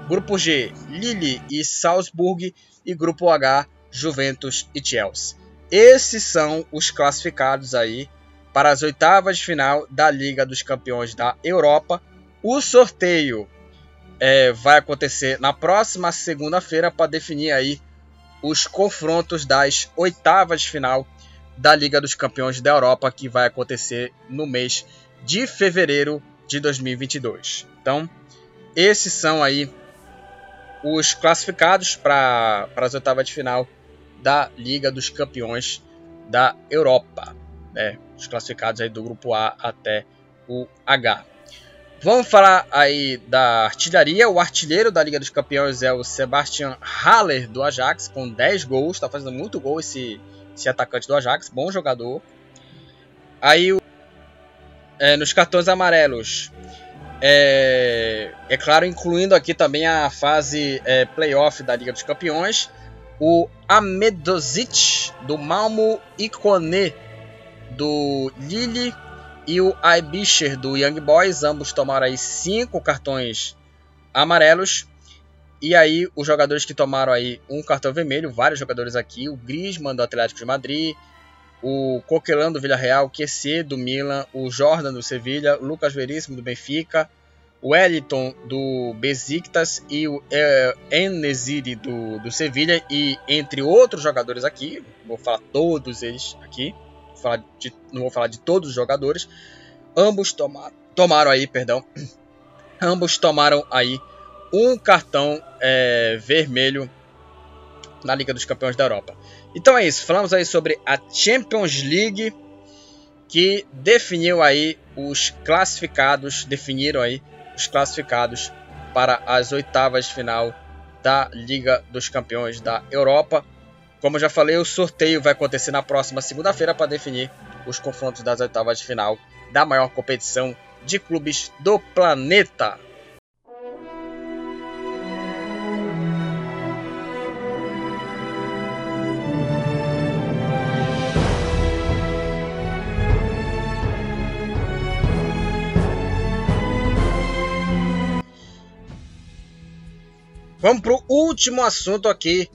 Grupo G, Lille e Salzburg. E grupo H, Juventus e Chelsea. Esses são os classificados aí para as oitavas de final da Liga dos Campeões da Europa. O sorteio é, vai acontecer na próxima segunda-feira para definir aí os confrontos das oitavas de final da Liga dos Campeões da Europa que vai acontecer no mês de fevereiro de 2022. Então, esses são aí os classificados para as oitavas de final da Liga dos Campeões da Europa, né? Os classificados aí do grupo A até o H. Vamos falar aí da artilharia. O artilheiro da Liga dos Campeões é o Sebastian Haller do Ajax, com 10 gols. Está fazendo muito gol esse, esse atacante do Ajax, bom jogador. Aí é, nos cartões amarelos, é, é, claro, incluindo aqui também a fase é, playoff da Liga dos Campeões, o Amedozic do Malmo Icone do Lille e o Aibischer do Young Boys, ambos tomaram aí cinco cartões amarelos. E aí os jogadores que tomaram aí um cartão vermelho, vários jogadores aqui, o Griezmann do Atlético de Madrid, o Coquelin do Villarreal, o QC do Milan, o Jordan do Sevilha, o Lucas Veríssimo do Benfica, o Wellington do Besiktas e o Enesiri do, do Sevilha e entre outros jogadores aqui, vou falar todos eles aqui, falar de, não vou falar de todos os jogadores, ambos tomaram, tomaram aí, perdão, ambos tomaram aí um cartão é, vermelho na Liga dos Campeões da Europa. Então é isso, falamos aí sobre a Champions League que definiu aí os classificados, definiram aí os classificados para as oitavas de final da Liga dos Campeões da Europa. Como já falei, o sorteio vai acontecer na próxima segunda-feira para definir os confrontos das oitavas de final da maior competição de clubes do planeta. Vamos para o último assunto aqui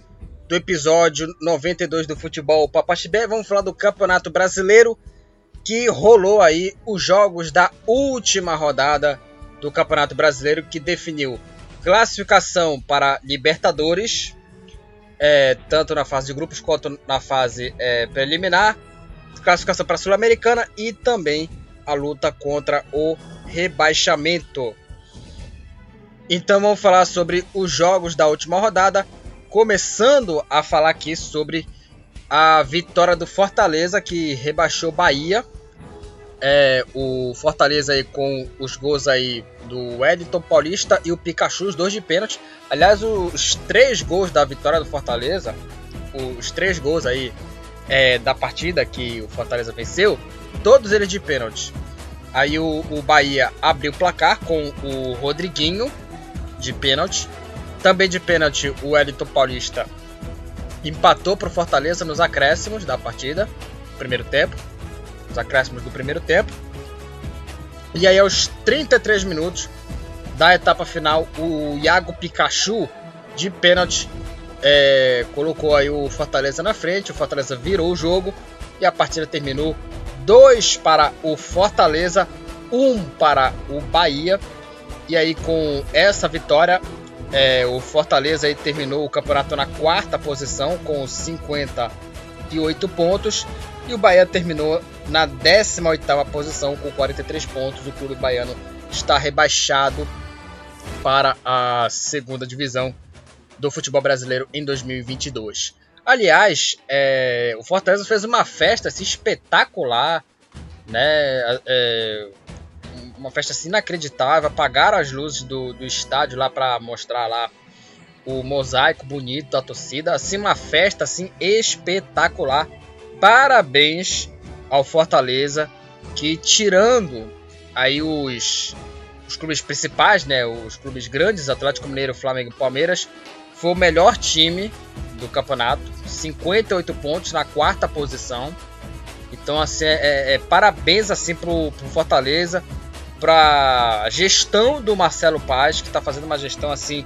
do episódio 92 do Futebol Papaxibé. Vamos falar do Campeonato Brasileiro que rolou aí os jogos da última rodada do Campeonato Brasileiro que definiu classificação para Libertadores, é, tanto na fase de grupos quanto na fase é, preliminar, classificação para Sul-Americana e também a luta contra o rebaixamento. Então vamos falar sobre os jogos da última rodada, começando a falar aqui sobre a vitória do Fortaleza que rebaixou Bahia. É, o Fortaleza aí com os gols aí do Edson Paulista e o Pikachu, os dois de pênalti. Aliás, os três gols da vitória do Fortaleza, os três gols aí é, da partida que o Fortaleza venceu, todos eles de pênalti. Aí o, o Bahia abriu o placar com o Rodriguinho de pênalti. Também de pênalti, o Wellington Paulista empatou para o Fortaleza nos acréscimos da partida, primeiro tempo, os acréscimos do primeiro tempo. E aí, aos 33 minutos da etapa final, o Iago Pikachu, de pênalti, é, colocou aí o Fortaleza na frente. O Fortaleza virou o jogo e a partida terminou 2 para o Fortaleza, 1 um para o Bahia. E aí, com essa vitória, é, o Fortaleza aí terminou o campeonato na quarta posição com 58 pontos. E o Bahia terminou na 18 posição com 43 pontos. O clube baiano está rebaixado para a segunda divisão do futebol brasileiro em 2022. Aliás, é, o Fortaleza fez uma festa assim, espetacular, né? É, uma festa assim, inacreditável. Apagaram as luzes do, do estádio lá para mostrar lá o mosaico bonito da torcida. Assim, uma festa assim espetacular. Parabéns ao Fortaleza que tirando aí os, os clubes principais, né, os clubes grandes, Atlético Mineiro, Flamengo e Palmeiras, foi o melhor time do campeonato, 58 pontos na quarta posição. Então assim, é, é, é parabéns assim pro, pro Fortaleza para gestão do Marcelo Paz, que está fazendo uma gestão assim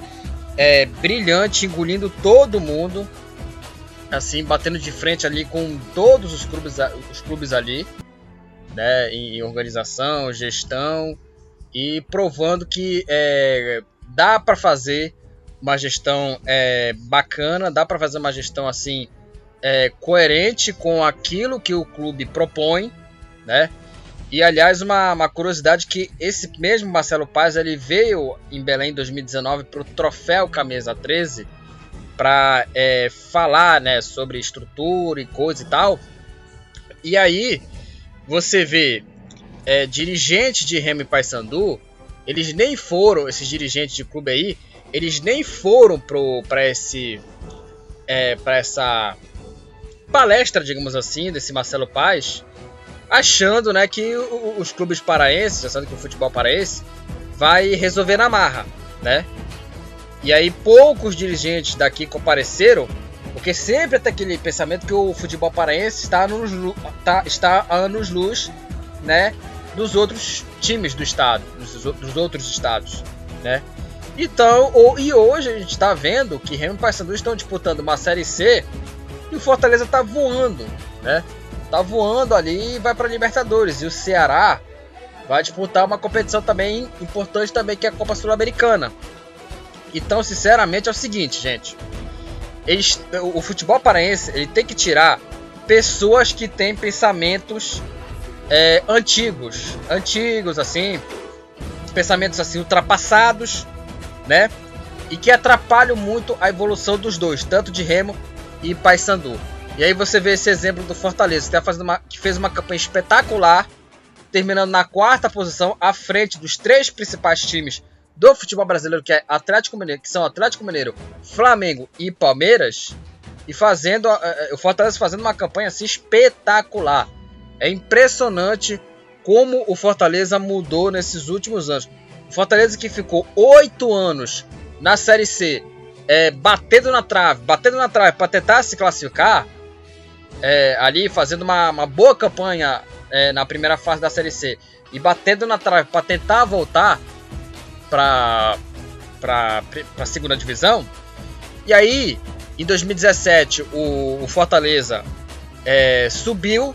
é, brilhante, engolindo todo mundo, assim batendo de frente ali com todos os clubes, os clubes ali, né, em organização, gestão e provando que é, dá para fazer uma gestão é, bacana, dá para fazer uma gestão assim é, coerente com aquilo que o clube propõe, né? E aliás, uma, uma curiosidade que esse mesmo Marcelo Paz ele veio em Belém em 2019 para o Troféu Camisa 13 para é, falar né, sobre estrutura e coisa e tal. E aí você vê é, dirigentes de Remy Paysandu, eles nem foram, esses dirigentes de clube aí, eles nem foram para esse é, para essa palestra, digamos assim, desse Marcelo Paz achando né, que os clubes paraenses, achando que o futebol paraense vai resolver na marra, né? E aí poucos dirigentes daqui compareceram, porque sempre tem aquele pensamento que o futebol paraense está, anos, tá, está a anos luz, né, dos outros times do estado, dos, dos outros estados, né? Então, o, e hoje a gente está vendo que Remo e Paysandu estão disputando uma Série C e o Fortaleza está voando, né? Tá voando ali e vai para Libertadores. E o Ceará vai disputar uma competição também importante também que é a Copa Sul-Americana. Então, sinceramente, é o seguinte, gente. Eles, o futebol paraense ele tem que tirar pessoas que têm pensamentos é, antigos, antigos assim, pensamentos assim ultrapassados, né? E que atrapalham muito a evolução dos dois, tanto de Remo e Paysandu. E aí você vê esse exemplo do Fortaleza, que, tá fazendo uma, que fez uma campanha espetacular, terminando na quarta posição, à frente dos três principais times do futebol brasileiro, que é Atlético Mineiro, que são Atlético Mineiro, Flamengo e Palmeiras, e fazendo o Fortaleza fazendo uma campanha assim espetacular. É impressionante como o Fortaleza mudou nesses últimos anos. O Fortaleza que ficou oito anos na Série C, é, batendo na trave, batendo na trave para tentar se classificar, é, ali fazendo uma, uma boa campanha é, na primeira fase da Série C e batendo na trave para tentar voltar para a segunda divisão. E aí, em 2017, o, o Fortaleza é, subiu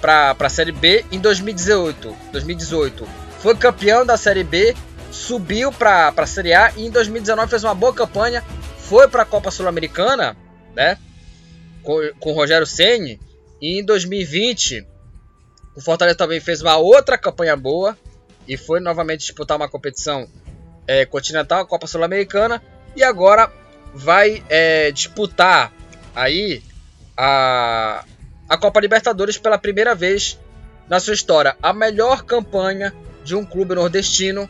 para a Série B. Em 2018, 2018, foi campeão da Série B, subiu para a Série A. E em 2019 fez uma boa campanha, foi para a Copa Sul-Americana, né? Com, o Rogério Ceni. E em 2020, o Fortaleza também fez uma outra campanha boa e foi novamente disputar uma competição é, continental, a Copa Sul-Americana, e agora vai é, disputar aí a, a Copa Libertadores pela primeira vez na sua história. A melhor campanha de um clube nordestino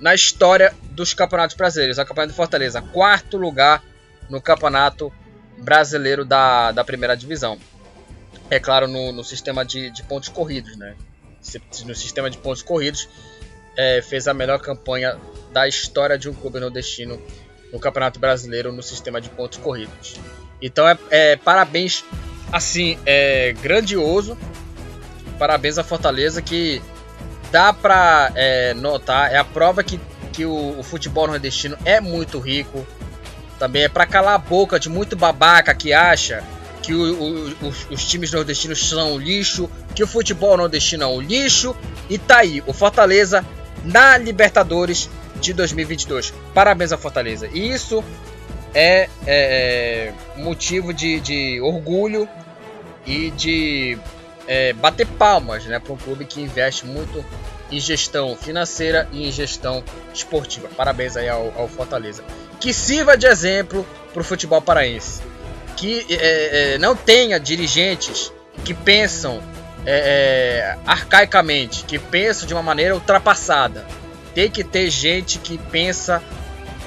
na história dos campeonatos brasileiros. A campanha do Fortaleza, quarto lugar no campeonato brasileiro da, da primeira divisão. É claro, no, no sistema de, de pontos corridos, né? No sistema de pontos corridos, é, fez a melhor campanha da história de um clube nordestino no Campeonato Brasileiro no sistema de pontos corridos. Então é, é parabéns, assim, é grandioso. Parabéns à Fortaleza que dá para é, notar, é a prova que, que o, o, futebol nordestino é muito rico. Também é para calar a boca de muito babaca que acha que o, o, os, os, times nordestinos são lixo, que o futebol nordestino é um lixo. E tá aí, o Fortaleza na Libertadores de 2022. Parabéns à Fortaleza. E isso é, é, é motivo de, de, orgulho e de é, bater palmas né, para um clube que investe muito em gestão financeira e em gestão esportiva. Parabéns aí ao, ao Fortaleza. Que sirva de exemplo para o futebol paraense. Que é, é, não tenha dirigentes que pensam é, arcaicamente, que pensam de uma maneira ultrapassada tem que ter gente que pensa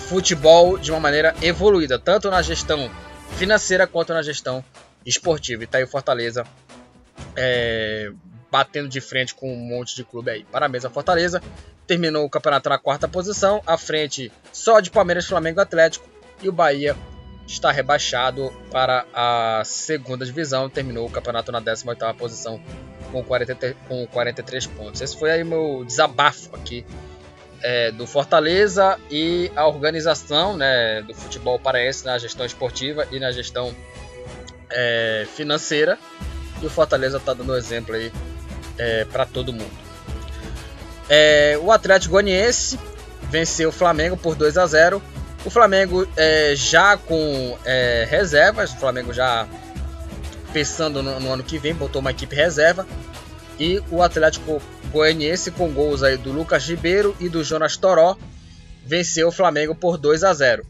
futebol de uma maneira evoluída, tanto na gestão financeira quanto na gestão esportiva. E tá aí o Fortaleza é, batendo de frente com um monte de clube aí. Parabéns a Fortaleza. Terminou o campeonato na quarta posição, à frente só de Palmeiras, Flamengo Atlético. E o Bahia está rebaixado para a segunda divisão. Terminou o campeonato na 18ª posição com, 40, com 43 pontos. Esse foi aí meu desabafo aqui é, do Fortaleza e a organização né, do futebol paraense na gestão esportiva e na gestão é, financeira. E o Fortaleza está dando exemplo aí é, para todo mundo. É, o Atlético Goianiense venceu o Flamengo por 2 a 0. O Flamengo é, já com é, reservas, o Flamengo já pensando no, no ano que vem, botou uma equipe reserva. E o Atlético Goianiense, com gols aí do Lucas Ribeiro e do Jonas Toró, venceu o Flamengo por 2 a 0.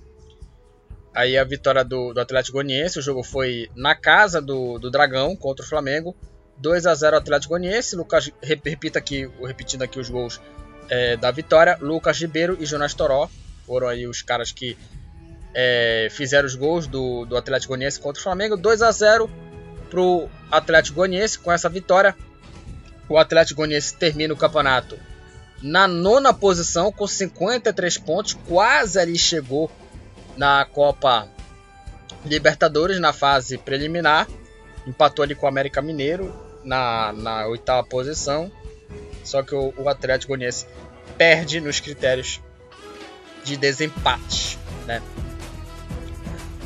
Aí a vitória do, do Atlético Goianiense, o jogo foi na casa do, do Dragão contra o Flamengo. 2 a 0 Atlético Goianiense. Lucas, repita aqui, repetindo aqui os gols é, da vitória. Lucas Ribeiro e Jonas Toró foram aí os caras que é, fizeram os gols do, do Atlético Goianiense contra o Flamengo. 2 a 0 para o Atlético Goianiense com essa vitória o Atlético Goianiense termina o campeonato na nona posição com 53 pontos, quase ali chegou na Copa Libertadores na fase preliminar, empatou ali com o América Mineiro na, na oitava posição, só que o, o Atlético Goianiense perde nos critérios de desempate, né?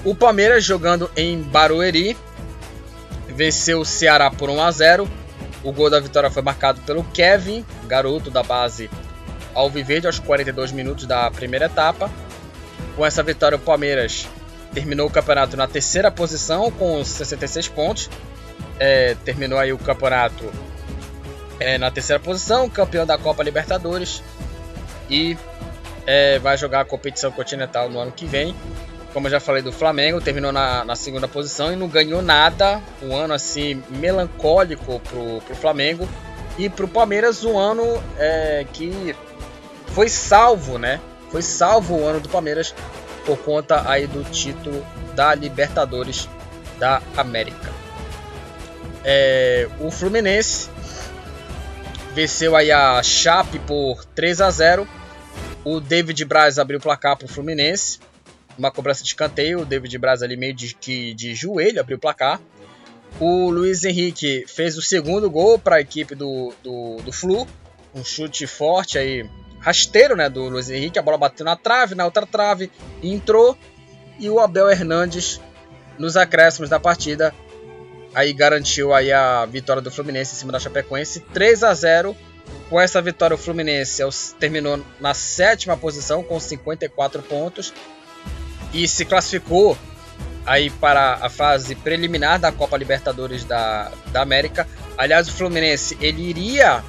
O Palmeiras jogando em Barueri venceu o Ceará por 1 a 0. O gol da vitória foi marcado pelo Kevin, garoto da base Alviverde, aos 42 minutos da primeira etapa. Com essa vitória, o Palmeiras terminou o campeonato na terceira posição com 66 pontos. É, terminou aí o campeonato é, na terceira posição, campeão da Copa Libertadores e é, vai jogar a competição continental no ano que vem como eu já falei do Flamengo, terminou na, na segunda posição e não ganhou nada. Um ano assim melancólico pro, pro Flamengo. E pro Palmeiras um ano é, que foi salvo, né? Foi salvo o ano do Palmeiras por conta aí do título da Libertadores da América. É, o Fluminense venceu aí a Chape por 3 a 0. O David Braz abriu o placar para o Fluminense uma cobrança de escanteio, o David Braz ali meio de, de, de joelho abriu o placar. O Luiz Henrique fez o segundo gol para a equipe do, do, do, Flu, um chute forte aí, rasteiro né, do Luiz Henrique, a bola bateu na trave, na outra trave, entrou. E o Abel Hernandes, nos acréscimos da partida, aí garantiu aí a vitória do Fluminense em cima da Chapecoense, 3 a 0 com essa vitória, o Fluminense terminou na sétima posição com 54 pontos e se classificou aí para a fase preliminar da Copa Libertadores da, da América. Aliás, o Fluminense ele iria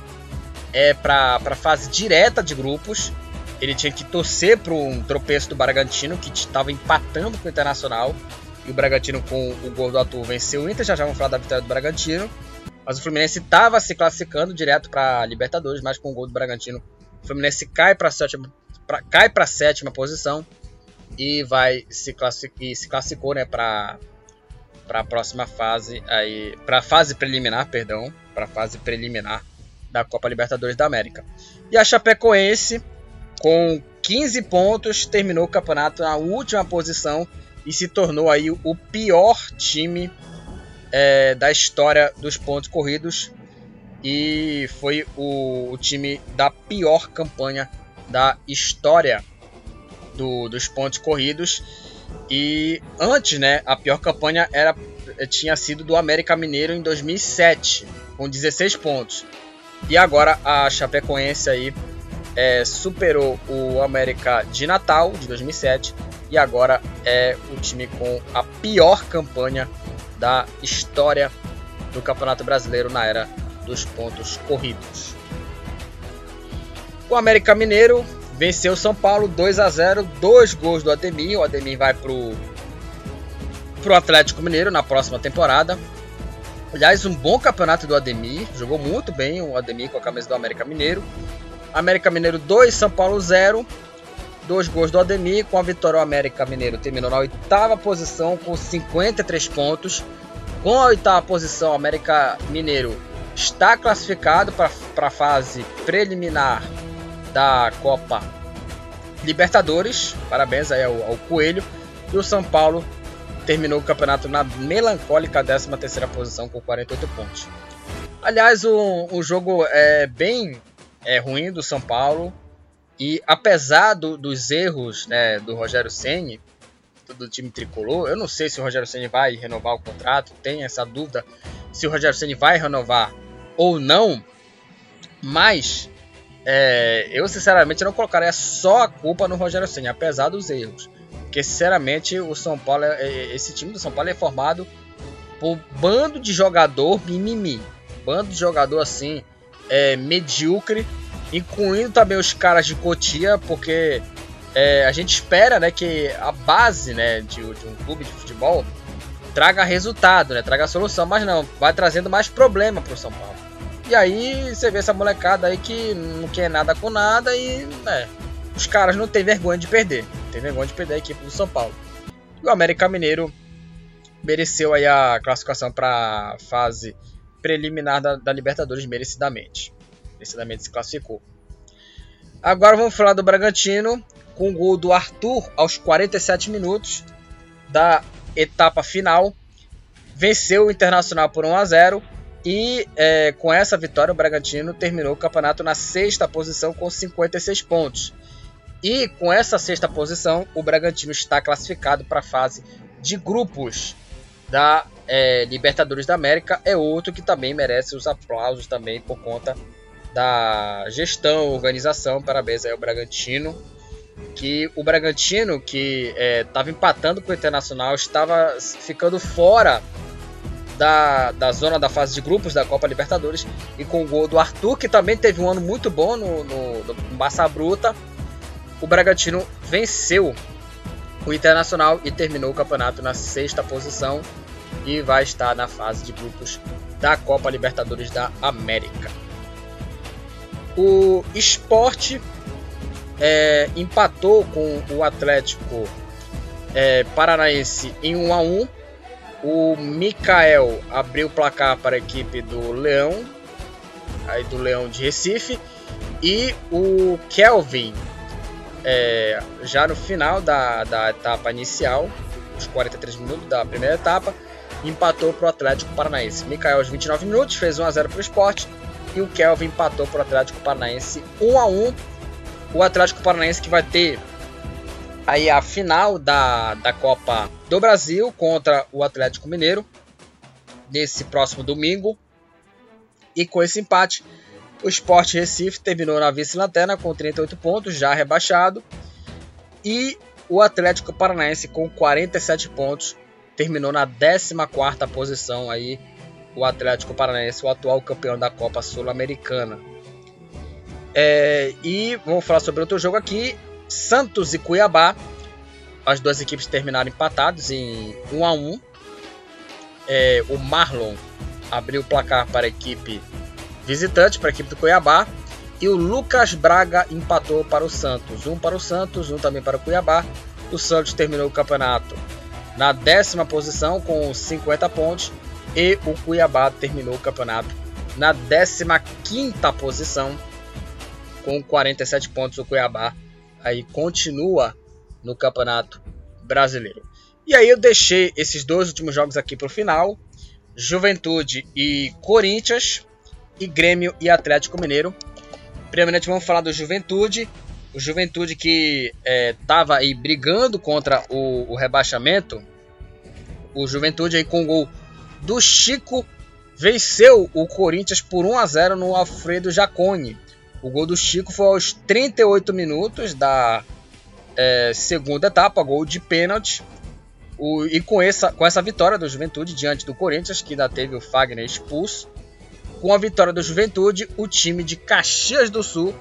é, para a fase direta de grupos. Ele tinha que torcer para um tropeço do Bragantino, que estava empatando com o Internacional. E o Bragantino, com o gol do Arthur, venceu o Inter. Já já vamos falar da vitória do Bragantino. Mas o Fluminense estava se classificando direto para Libertadores, mas com o gol do Bragantino, o Fluminense cai para a sétima, cai a sétima posição e vai se, classific, se classificou né, para a próxima fase para a fase preliminar perdão para a fase preliminar da Copa Libertadores da América e a Chapecoense com 15 pontos terminou o campeonato na última posição e se tornou aí o pior time é, da história dos pontos corridos e foi o, o time da pior campanha da história do, dos pontos corridos. E antes, né, a pior campanha era tinha sido do América Mineiro em 2007, com 16 pontos. E agora a Chapecoense aí é, superou o América de Natal de 2007 e agora é o time com a pior campanha da história do Campeonato Brasileiro na era dos pontos corridos. O América Mineiro venceu o São Paulo 2 a 0 dois gols do Ademir. O Ademir vai pro, pro Atlético Mineiro na próxima temporada. Aliás, um bom campeonato do Ademir, jogou muito bem o Ademir com a camisa do América Mineiro. América Mineiro 2, São Paulo 0. Dois gols do Ademir. Com a vitória, o América Mineiro terminou na oitava posição com 53 pontos. Com a oitava posição, o América Mineiro está classificado para a fase preliminar da Copa Libertadores. Parabéns aí ao, ao Coelho. E o São Paulo terminou o campeonato na melancólica 13 terceira posição com 48 pontos. Aliás, o, jogo é bem é, ruim do São Paulo. E apesar do, dos erros né, do Rogério Ceni do time tricolor, eu não sei se o Rogério Ceni vai renovar o contrato, tem essa dúvida se o Rogério Ceni vai renovar ou não, mas é, eu sinceramente não colocaria só a culpa no Rogério Senna, apesar dos erros. Porque sinceramente o São Paulo, é, é, esse time do São Paulo é formado por bando de jogador mimimi, bando de jogador assim é, medíocre, incluindo também os caras de Cotia, porque é, a gente espera, né, que a base, né, de, de um clube de futebol traga resultado, né, traga solução, mas não, vai trazendo mais problema para o São Paulo. E aí você vê essa molecada aí que não quer nada com nada e né, os caras não tem vergonha de perder. Não tem vergonha de perder a equipe do São Paulo. E o América Mineiro mereceu aí a classificação para a fase preliminar da, da Libertadores merecidamente. Merecidamente se classificou. Agora vamos falar do Bragantino, com o gol do Arthur aos 47 minutos da etapa final. Venceu o Internacional por 1 a 0 e é, com essa vitória o Bragantino terminou o campeonato na sexta posição com 56 pontos. E com essa sexta posição, o Bragantino está classificado para a fase de grupos da é, Libertadores da América. É outro que também merece os aplausos também por conta da gestão, organização. Parabéns aí ao Bragantino. Que o Bragantino, que estava é, empatando com o Internacional, estava ficando fora da, da zona da fase de grupos da Copa Libertadores. E com o gol do Arthur, que também teve um ano muito bom no, no, no Massa Bruta, o Bragantino venceu o Internacional e terminou o campeonato na sexta posição e vai estar na fase de grupos da Copa Libertadores da América. O Esporte é, empatou com o Atlético é, Paranaense em 1 a 1. O Mikael abriu o placar para a equipe do Leão, aí do Leão de Recife, e o Kelvin é, já no final da, da etapa inicial, os 43 minutos da primeira etapa, empatou para o Atlético Paranaense. Mikael aos 29 minutos fez 1 a 0 para o Esporte e o Kelvin empatou para o Atlético Paranaense 1 a 1. O Atlético Paranaense que vai ter aí a final da, da Copa do Brasil contra o Atlético Mineiro nesse próximo domingo. E com esse empate, o Sport Recife terminou na vice-lanterna com 38 pontos, já rebaixado. E o Atlético Paranaense com 47 pontos terminou na 14ª posição aí o Atlético Paranaense, o atual campeão da Copa Sul-Americana. É, e vamos falar sobre outro jogo aqui: Santos e Cuiabá. As duas equipes terminaram empatados em 1 a 1. É, o Marlon abriu o placar para a equipe visitante, para a equipe do Cuiabá. E o Lucas Braga empatou para o Santos. Um para o Santos, um também para o Cuiabá. O Santos terminou o campeonato na décima posição com 50 pontos e o Cuiabá terminou o campeonato na 15 posição com 47 pontos. O Cuiabá aí continua no Campeonato Brasileiro. E aí eu deixei esses dois últimos jogos aqui para o final: Juventude e Corinthians, e Grêmio e Atlético Mineiro. Primeiramente vamos falar do Juventude. O Juventude que estava é, aí brigando contra o, o rebaixamento. O Juventude aí com o gol do Chico venceu o Corinthians por 1 a 0 no Alfredo Jacone. O gol do Chico foi aos 38 minutos da é, segunda etapa, gol de pênalti. O, e com essa, com essa vitória do Juventude diante do Corinthians, que ainda teve o Fagner expulso, com a vitória do Juventude, o time de Caxias do Sul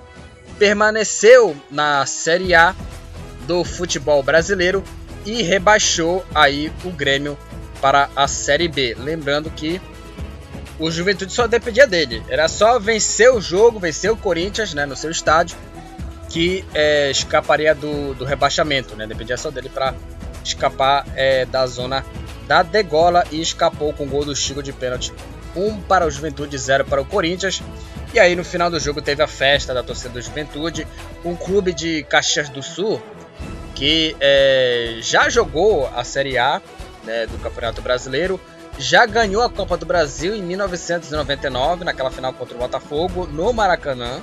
permaneceu na Série A do futebol brasileiro e rebaixou aí o Grêmio para a Série B. Lembrando que o Juventude só dependia dele. Era só vencer o jogo, vencer o Corinthians né, no seu estádio, que é, escaparia do, do, rebaixamento. Né? Dependia só dele para escapar é, da zona da degola e escapou com o gol do Chico de pênalti. Um para o Juventude, zero para o Corinthians. E aí no final do jogo teve a festa da torcida do Juventude, um clube de Caxias do Sul que é, já jogou a Série A né, do Campeonato Brasileiro. Já ganhou a Copa do Brasil em 1999, naquela final contra o Botafogo, no Maracanã,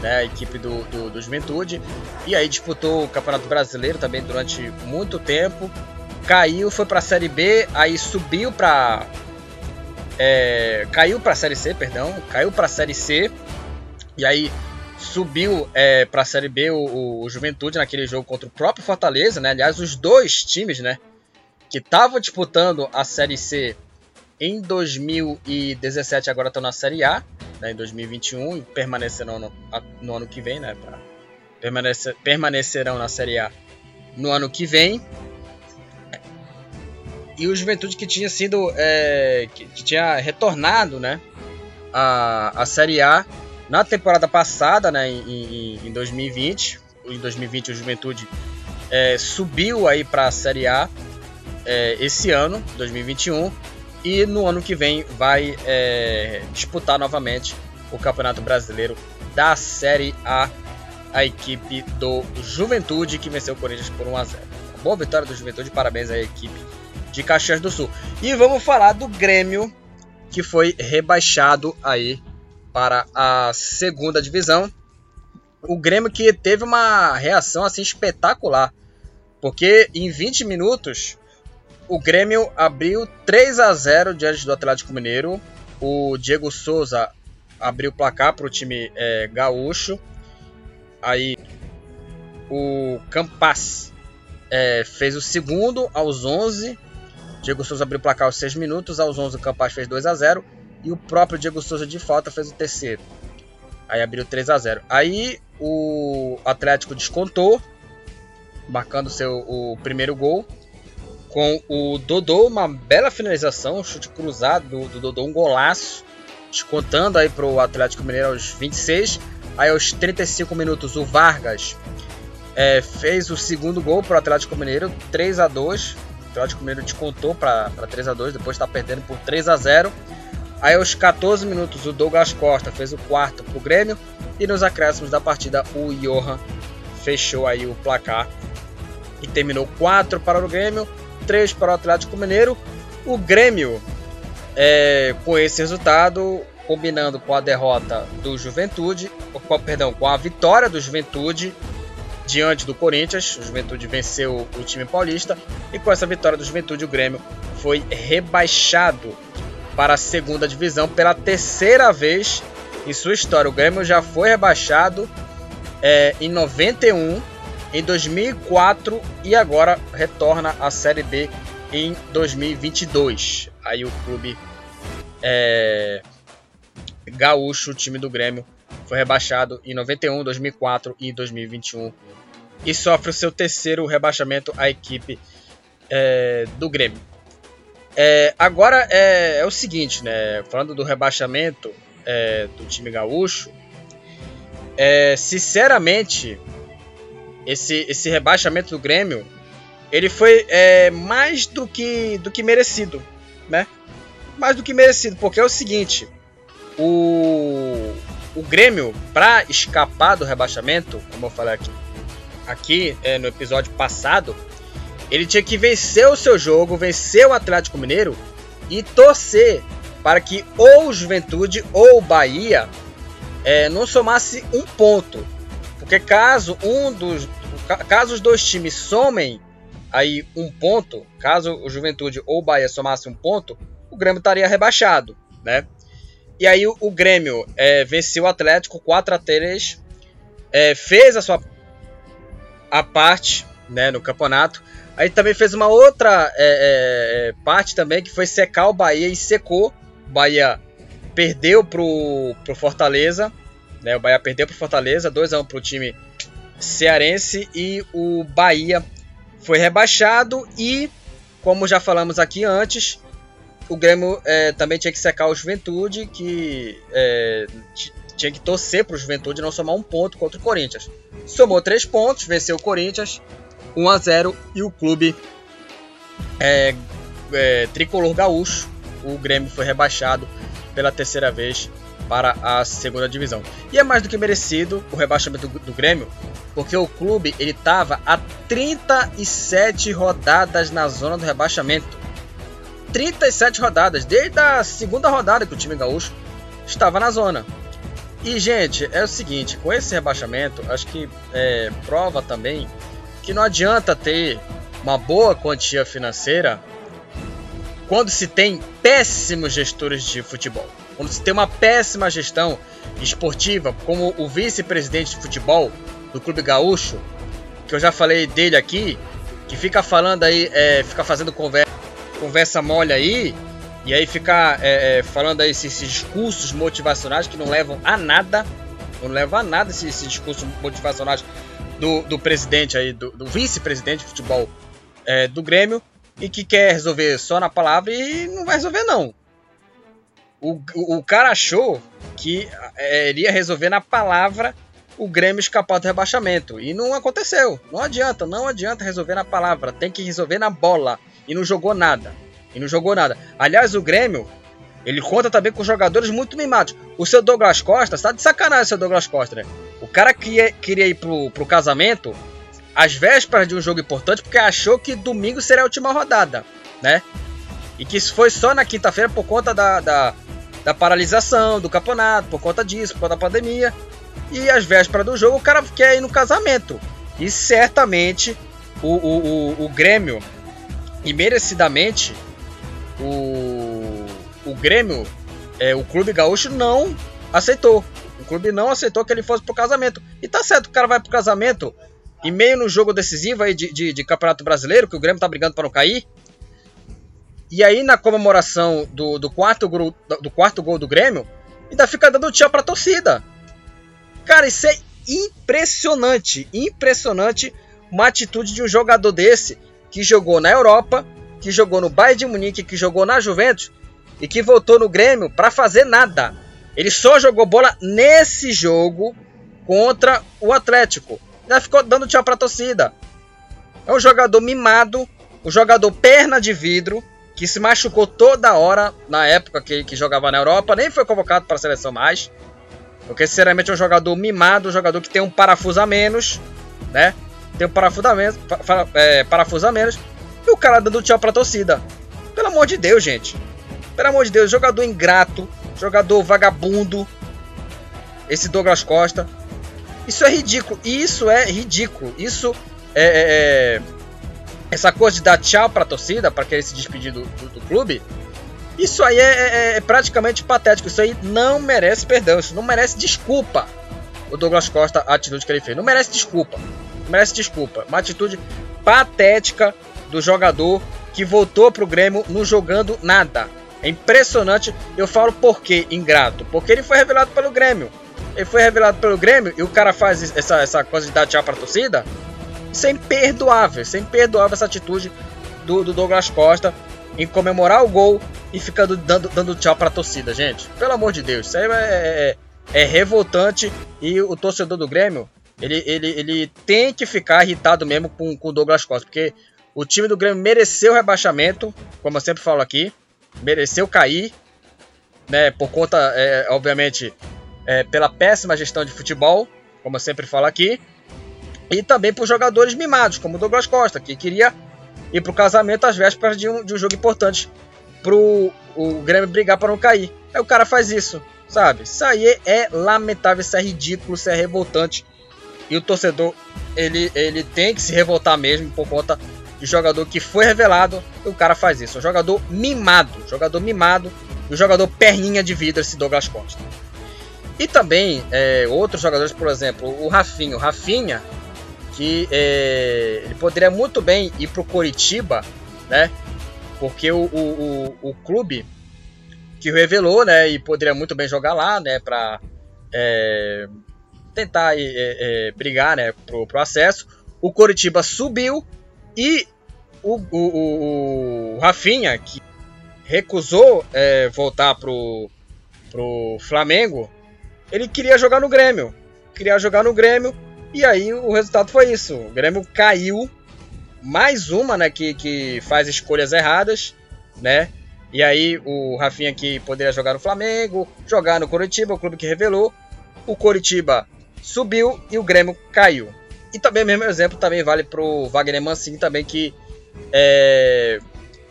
né, a equipe do, do, do Juventude. E aí disputou o Campeonato Brasileiro também durante muito tempo. Caiu, foi para a Série B, aí subiu para. É, caiu para a Série C, perdão. Caiu para a Série C. E aí subiu é, para a Série B o, o, Juventude naquele jogo contra o próprio Fortaleza, né? Aliás, os dois times, né? que estava disputando a Série C em 2017, agora estão na Série A, né, em 2021, e permanecerão no, no ano que vem, né? Pra, permanecer, permanecerão na Série A no ano que vem. E o Juventude que tinha sido. É, que, tinha retornado, né? A, a Série A na temporada passada, né? Em, em, em 2020. Em 2020 o Juventude é, subiu aí para a Série A é, esse ano, 2021, e no ano que vem vai é, disputar novamente o Campeonato Brasileiro da Série A, a equipe do Juventude que venceu o Corinthians por 1 a 0. Boa vitória do Juventude, parabéns à equipe de Caxias do Sul. E vamos falar do Grêmio que foi rebaixado aí para a segunda divisão. O Grêmio que teve uma reação assim espetacular, porque em 20 minutos o Grêmio abriu 3 a 0 diante do Atlético Mineiro. O Diego Souza abriu o placar para o time é, gaúcho. Aí o Campas é, fez o segundo aos 11. Diego Souza abriu o placar aos 6 minutos. Aos 11 o Campas fez 2 a 0 E o próprio Diego Souza de falta fez o terceiro. Aí abriu 3 a 0 Aí o Atlético descontou, marcando seu, o primeiro gol com o Dodô, uma bela finalização, um chute cruzado do, do Dodô, um golaço, descontando aí para o Atlético Mineiro aos 26. Aí aos 35 minutos o Vargas é, fez o segundo gol para o Atlético Mineiro, 3 a 2 O Atlético Mineiro descontou para 3 a 2 depois está perdendo por 3 a 0 Aí aos 14 minutos o Douglas Costa fez o quarto para o Grêmio e nos acréscimos da partida o Johan fechou aí o placar e terminou 4 para o Grêmio, 3 para o Atlético Mineiro. O Grêmio, é, com esse resultado, combinando com a derrota do Juventude, com, perdão, com a vitória do Juventude diante do Corinthians, o Juventude venceu o time paulista e com essa vitória do Juventude o Grêmio foi rebaixado para a segunda divisão pela terceira vez em sua história. O Grêmio já foi rebaixado é, em 91 em 2004 e agora retorna à Série B em 2022. Aí o clube é, gaúcho, o time do Grêmio, foi rebaixado em 91, 2004 e 2021 e sofre o seu terceiro rebaixamento a equipe é, do Grêmio. É, agora é, é, o seguinte, né? Falando do rebaixamento é, do time gaúcho, é, sinceramente esse, esse rebaixamento do Grêmio, ele foi é, mais do que, do que merecido, né? Mais do que merecido, porque é o seguinte, o, o Grêmio, para escapar do rebaixamento, como eu falei aqui, aqui é, no episódio passado, ele tinha que vencer o seu jogo, vencer o Atlético Mineiro e torcer para que ou o Juventude ou o Bahia é, não somasse um ponto. Porque caso um dos. Caso os dois times somem aí um ponto, caso o Juventude ou o Bahia somasse um ponto, o Grêmio estaria rebaixado, né? E aí o, o Grêmio é, venceu o Atlético 4 a 3 é, fez a sua a parte né, no campeonato. Aí também fez uma outra é, é, parte também que foi secar o Bahia e secou. O Bahia perdeu pro, pro Fortaleza né? O Bahia perdeu para o Fortaleza, 2 a 1 para o time cearense e o Bahia foi rebaixado e, como já falamos aqui antes, o Grêmio é, também tinha que secar o Juventude, que é, tinha que torcer para o Juventude não somar um ponto contra o Corinthians. Somou três pontos, venceu o Corinthians 1 a 0 e o clube é, é, tricolor gaúcho, o Grêmio foi rebaixado pela terceira vez para a segunda divisão. E é mais do que merecido o rebaixamento do, do Grêmio, porque o clube ele estava a 37 rodadas na zona do rebaixamento. 37 rodadas, desde a segunda rodada que o time gaúcho estava na zona. E, gente, é o seguinte: com esse rebaixamento, acho que é, prova também que não adianta ter uma boa quantia financeira quando se tem péssimos gestores de futebol. Quando se tem uma péssima gestão esportiva, como o vice-presidente de futebol do Clube Gaúcho, que eu já falei dele aqui, que fica falando aí, é, fica fazendo conversa, conversa mole aí, e aí fica é, é, falando aí esses, esses, discursos motivacionais que não levam a nada, não levam a nada esses, esses discursos motivacionais do, do presidente aí, do, do vice-presidente de futebol é, do Grêmio, e que quer resolver só na palavra e não vai resolver não. O, o cara achou que é, iria resolver na palavra o Grêmio escapar do rebaixamento. E não aconteceu. Não adianta, não adianta resolver na palavra. Tem que resolver na bola. E não jogou nada. E não jogou nada. Aliás, o Grêmio, ele conta também com jogadores muito mimados. O seu Douglas Costa, está de sacanagem o seu Douglas Costa, né? O cara que queria ir pro, pro casamento às vésperas de um jogo importante porque achou que domingo seria a última rodada, né? E que isso foi só na quinta-feira por conta da, da, da, paralisação do campeonato, por conta disso, por conta da pandemia. E às vésperas do jogo o cara quer ir no casamento. E certamente o, o, o, o Grêmio, e merecidamente, o, o Grêmio, é, o Clube Gaúcho não aceitou. O clube não aceitou que ele fosse pro casamento. E tá certo, o cara vai pro casamento e meio no jogo decisivo aí de, de, de Campeonato Brasileiro, que o Grêmio tá brigando para não cair. E aí na comemoração do, do, quarto, gol, do quarto gol do Grêmio, ainda fica dando tchau pra torcida. Cara, isso é impressionante, impressionante uma atitude de um jogador desse que jogou na Europa, que jogou no Bayern de Munique, que jogou na Juventus e que voltou no Grêmio para fazer nada. Ele só jogou bola nesse jogo contra o Atlético já ficou dando tchau pra torcida. É um jogador mimado, um jogador perna de vidro, que se machucou toda hora na época que, que jogava na Europa, nem foi convocado para a seleção mais. Porque, sinceramente, é um jogador mimado, um jogador que tem um parafuso a menos, né? Tem um parafuso a menos, é, parafuso a menos o cara dando tchau pra torcida. Pelo amor de Deus, gente. Pelo amor de Deus, jogador ingrato, jogador vagabundo. Esse Douglas Costa. Isso é ridículo. Isso é ridículo. Isso é, é, é essa coisa de dar tchau para a torcida, para querer se despedir do, do, do clube. Isso aí é, é, é, praticamente patético. Isso aí não merece perdão. Isso não merece desculpa. O Douglas Costa, a atitude que ele fez. Não merece desculpa. Merece desculpa. Uma atitude patética do jogador que voltou pro Grêmio não jogando nada. É impressionante. Eu falo por que ingrato? Porque ele foi revelado pelo Grêmio ele foi revelado pelo Grêmio e o cara faz essa, essa coisa de dar tchau pra torcida, isso é imperdoável. Isso é imperdoável essa atitude do, do Douglas Costa em comemorar o gol e ficando dando, dando tchau pra torcida, gente. Pelo amor de Deus, isso aí é, é, é revoltante e o torcedor do Grêmio, ele, ele, ele tem que ficar irritado mesmo com o Douglas Costa, porque o time do Grêmio mereceu rebaixamento, como eu sempre falo aqui, mereceu cair, né, por conta, é, obviamente, é, pela péssima gestão de futebol, como eu sempre falo aqui, e também por jogadores mimados, como o Douglas Costa, que queria ir para o casamento às vésperas de um, de um jogo importante para o Grêmio brigar para não cair. Aí o cara faz isso, sabe? Isso aí é lamentável, isso é ridículo, isso é revoltante. E o torcedor, ele, ele tem que se revoltar mesmo por conta de jogador que foi revelado o cara faz isso. Um jogador mimado, jogador mimado, um jogador perninha de vidro esse Douglas Costa. E também é, outros jogadores, por exemplo, o Rafinha. O Rafinha, que é, ele poderia muito bem ir para o Coritiba, né? Porque o, o, o, o, clube que revelou, né? E poderia muito bem jogar lá, né? Para é, tentar é, é, brigar, né? Pro, pro acesso. O Coritiba subiu e o, o, o, Rafinha, que recusou é, voltar pro, pro Flamengo, ele queria jogar no Grêmio. Queria jogar no Grêmio. E aí o resultado foi isso. O Grêmio caiu. Mais uma, né? Que, que faz escolhas erradas, né? E aí o Rafinha que poderia jogar no Flamengo, jogar no Coritiba, o clube que revelou. O Coritiba subiu e o Grêmio caiu. E também, mesmo exemplo, também vale pro Wagner Mancini também, que é,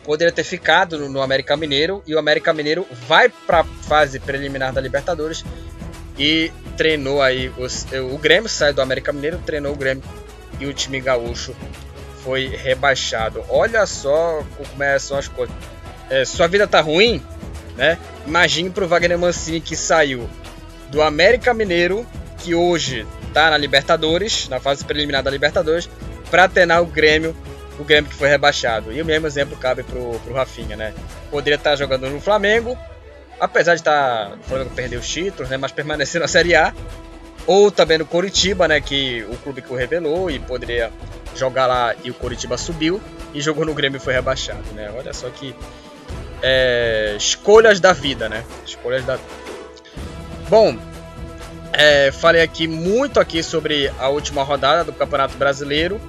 poderia ter ficado no, no América Mineiro. E o América Mineiro vai para fase preliminar da Libertadores e treinou aí os, o Grêmio, sai do América Mineiro, treinou o Grêmio e o time gaúcho foi rebaixado. Olha só como é, são as coisas. É, sua vida tá ruim, né? Imagine pro Wagner Mancini que saiu do América Mineiro, que hoje tá na Libertadores, na fase preliminar da Libertadores, para treinar o Grêmio, o Grêmio que foi rebaixado. E o mesmo exemplo cabe pro, pro Rafinha, né? Poderia estar tá jogando no Flamengo, apesar de estar tá, o Flamengo perder os títulos, né, mas permanecer na Série A, ou também no Coritiba, né, que o clube que o revelou e poderia jogar lá e o Coritiba subiu e jogou no Grêmio e foi rebaixado, né? Olha só que é, escolhas da vida, né? Escolhas da Bom, é, falei aqui muito aqui sobre a última rodada do Campeonato Brasileiro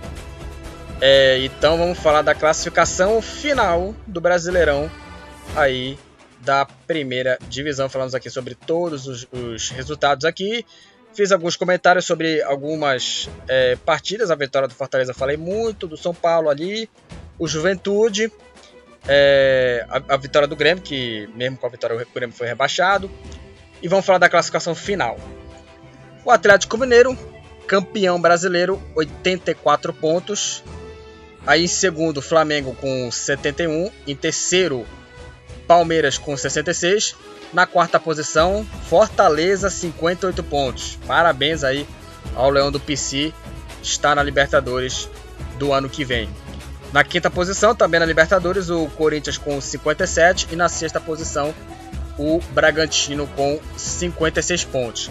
É, então vamos falar da classificação final do Brasileirão aí da primeira divisão. Falamos aqui sobre todos os, os resultados aqui. Fiz alguns comentários sobre algumas é, partidas. A vitória do Fortaleza falei muito, do São Paulo ali, o Juventude, é, a, a, vitória do Grêmio, que mesmo com a vitória o Grêmio foi rebaixado. E vamos falar da classificação final. O Atlético Mineiro, campeão brasileiro, 84 pontos. Aí em segundo, Flamengo com 71. Em terceiro, Palmeiras com 66. Na quarta posição, Fortaleza, 58 pontos. Parabéns aí ao Leão do PC, está na Libertadores do ano que vem. Na quinta posição, também na Libertadores, o Corinthians com 57 e na sexta posição, o Bragantino com 56 pontos.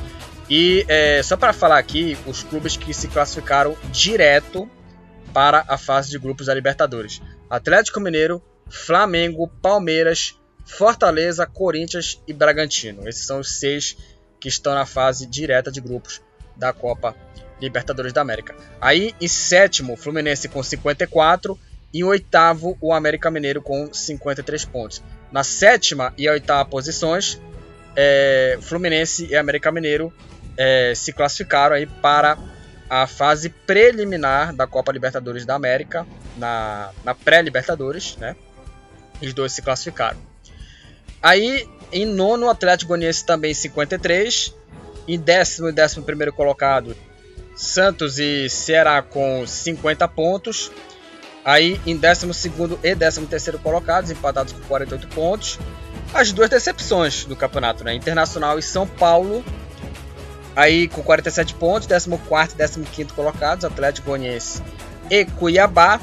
E é, só para falar aqui, os clubes que se classificaram direto para a fase de grupos da Libertadores: Atlético Mineiro, Flamengo, Palmeiras, Fortaleza, Corinthians e Bragantino. Esses são os seis que estão na fase direta de grupos da Copa Libertadores da América. Aí em sétimo, Fluminense com 54 e em oitavo, o América Mineiro com 53 pontos. Na sétima e oitava posições, é, Fluminense e América Mineiro é, se classificaram aí para a fase preliminar da Copa Libertadores da América, na, na pré-Libertadores, né? Os dois se classificaram. Aí, em nono, o Atlético Goianiense também 53. Em décimo e décimo primeiro colocado, Santos e Ceará com 50 pontos. Aí, em décimo segundo e décimo terceiro colocados, empatados com 48 pontos. As duas decepções do campeonato, né? Internacional e São Paulo. Aí, com 47 pontos, 14 e 15 colocados, Atlético Goianiense e Cuiabá.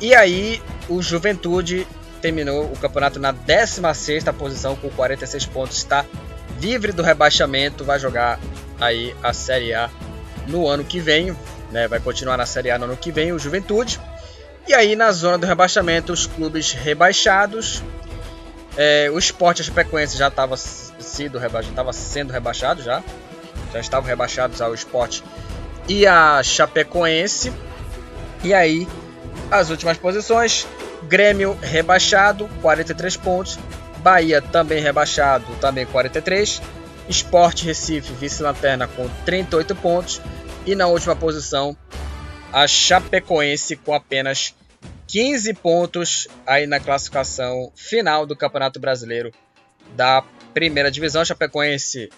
E aí, o Juventude terminou o campeonato na 16 posição com 46 pontos, está livre do rebaixamento, vai jogar aí a Série A no ano que vem, né? Vai continuar na Série A no ano que vem, o Juventude. E aí na zona do rebaixamento, os clubes rebaixados. É, o Sport Chapecoense já estava sido rebaixado, sendo rebaixado já. Já estavam rebaixados ao Sport e a Chapecoense. E aí as últimas posições, Grêmio rebaixado, 43 pontos. Bahia também rebaixado, também 43. Sport Recife, vice-lanterna com 38 pontos. E na última posição, a Chapecoense com apenas 15 pontos aí na classificação final do Campeonato Brasileiro da primeira divisão. A Chapecoense,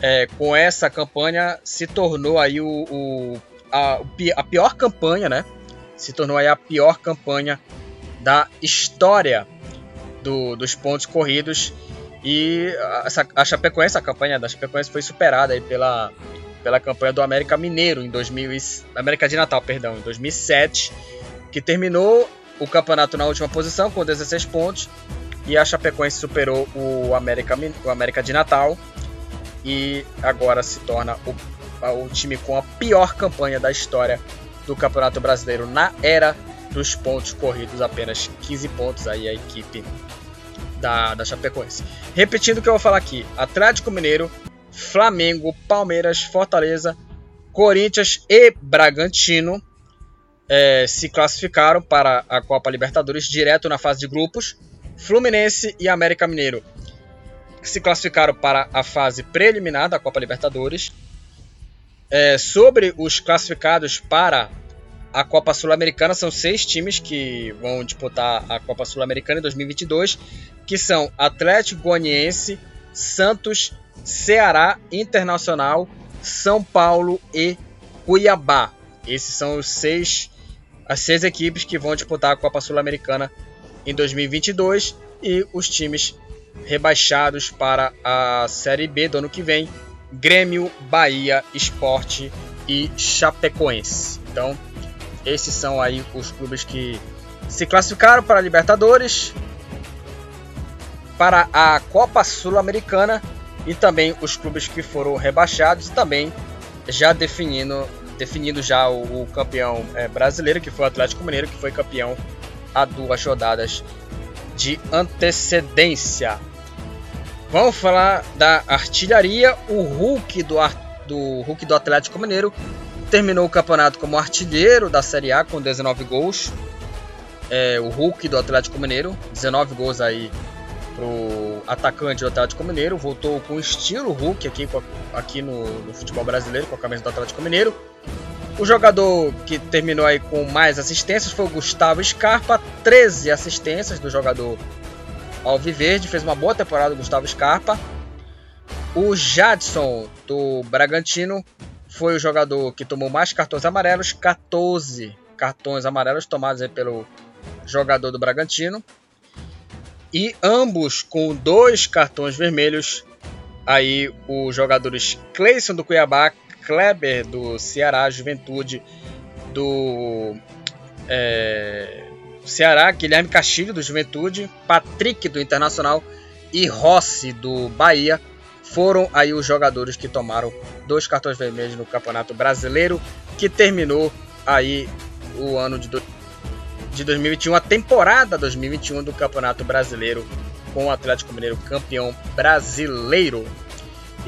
é, com essa campanha, se tornou aí o, o a, a pior campanha, né? Se tornou aí a pior campanha da história do, dos pontos corridos. E essa, a Chapecoense, a campanha da Chapecoense foi superada aí pela, pela campanha do América Mineiro em 2000 América de Natal, perdão, em 2007, que terminou o campeonato na última posição com 16 pontos e a Chapecoense superou o América, o América de Natal e agora se torna o, o time com a pior campanha da história do Campeonato Brasileiro na era dos pontos corridos, apenas 15 pontos aí a equipe da, da Chapecoense. Repetindo o que eu vou falar aqui: Atlético Mineiro, Flamengo, Palmeiras, Fortaleza, Corinthians e Bragantino é, se classificaram para a Copa Libertadores direto na fase de grupos. Fluminense e América Mineiro se classificaram para a fase preliminar da Copa Libertadores. É, sobre os classificados para a Copa Sul-Americana são seis times que vão disputar a Copa Sul-Americana em 2022, que são Atlético Goianiense, Santos, Ceará, Internacional, São Paulo e Cuiabá. Esses são os seis, as seis equipes que vão disputar a Copa Sul-Americana em 2022 e os times rebaixados para a Série B do ano que vem: Grêmio, Bahia, Esporte e Chapecoense. Então, esses são aí os clubes que se classificaram para a Libertadores, para a Copa Sul-Americana e também os clubes que foram rebaixados também já definindo, definindo já o, o campeão é, brasileiro, que foi o Atlético Mineiro, que foi campeão a duas rodadas de antecedência. Vamos falar da artilharia. O Hulk do, do Hulk do Atlético Mineiro terminou o campeonato como artilheiro da Série A com 19 gols. É, o Hulk do Atlético Mineiro, 19 gols aí pro atacante do Atlético Mineiro, voltou com estilo Hulk aqui, aqui no, no futebol brasileiro com a camisa do Atlético Mineiro. O jogador que terminou aí com mais assistências foi o Gustavo Scarpa, 13 assistências do jogador Alviverde, fez uma boa temporada o Gustavo Scarpa. O Jadson do Bragantino foi o jogador que tomou mais cartões amarelos, 14 cartões amarelos tomados pelo jogador do Bragantino. E ambos com dois cartões vermelhos, aí os jogadores Cleison do Cuiabá, Kleber do Ceará, Juventude do é, Ceará, Guilherme Castilho do Juventude, Patrick do Internacional e Rossi do Bahia foram aí os jogadores que tomaram dois cartões vermelhos no Campeonato Brasileiro, que terminou aí o ano de, do, de 2021, a temporada 2021 do Campeonato Brasileiro, com o Atlético Mineiro campeão brasileiro.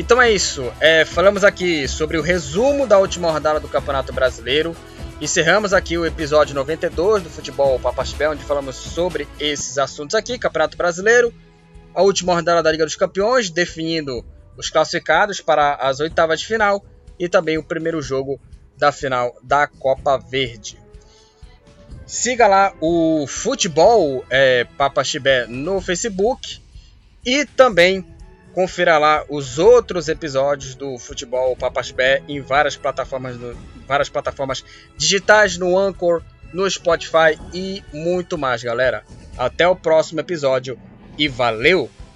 Então é isso, é, falamos aqui sobre o resumo da última rodada do Campeonato Brasileiro. Encerramos aqui o episódio 92 do Futebol Papaspé, onde falamos sobre esses assuntos aqui, Campeonato Brasileiro, a última rodada da Liga dos Campeões, definindo os classificados para as oitavas de final e também o primeiro jogo da final da Copa Verde. Siga lá o Futebol é, no Facebook e também confira lá os outros episódios do Futebol Papa Chibé em várias plataformas, no, várias plataformas digitais, no Anchor, no Spotify e muito mais, galera. Até o próximo episódio e valeu!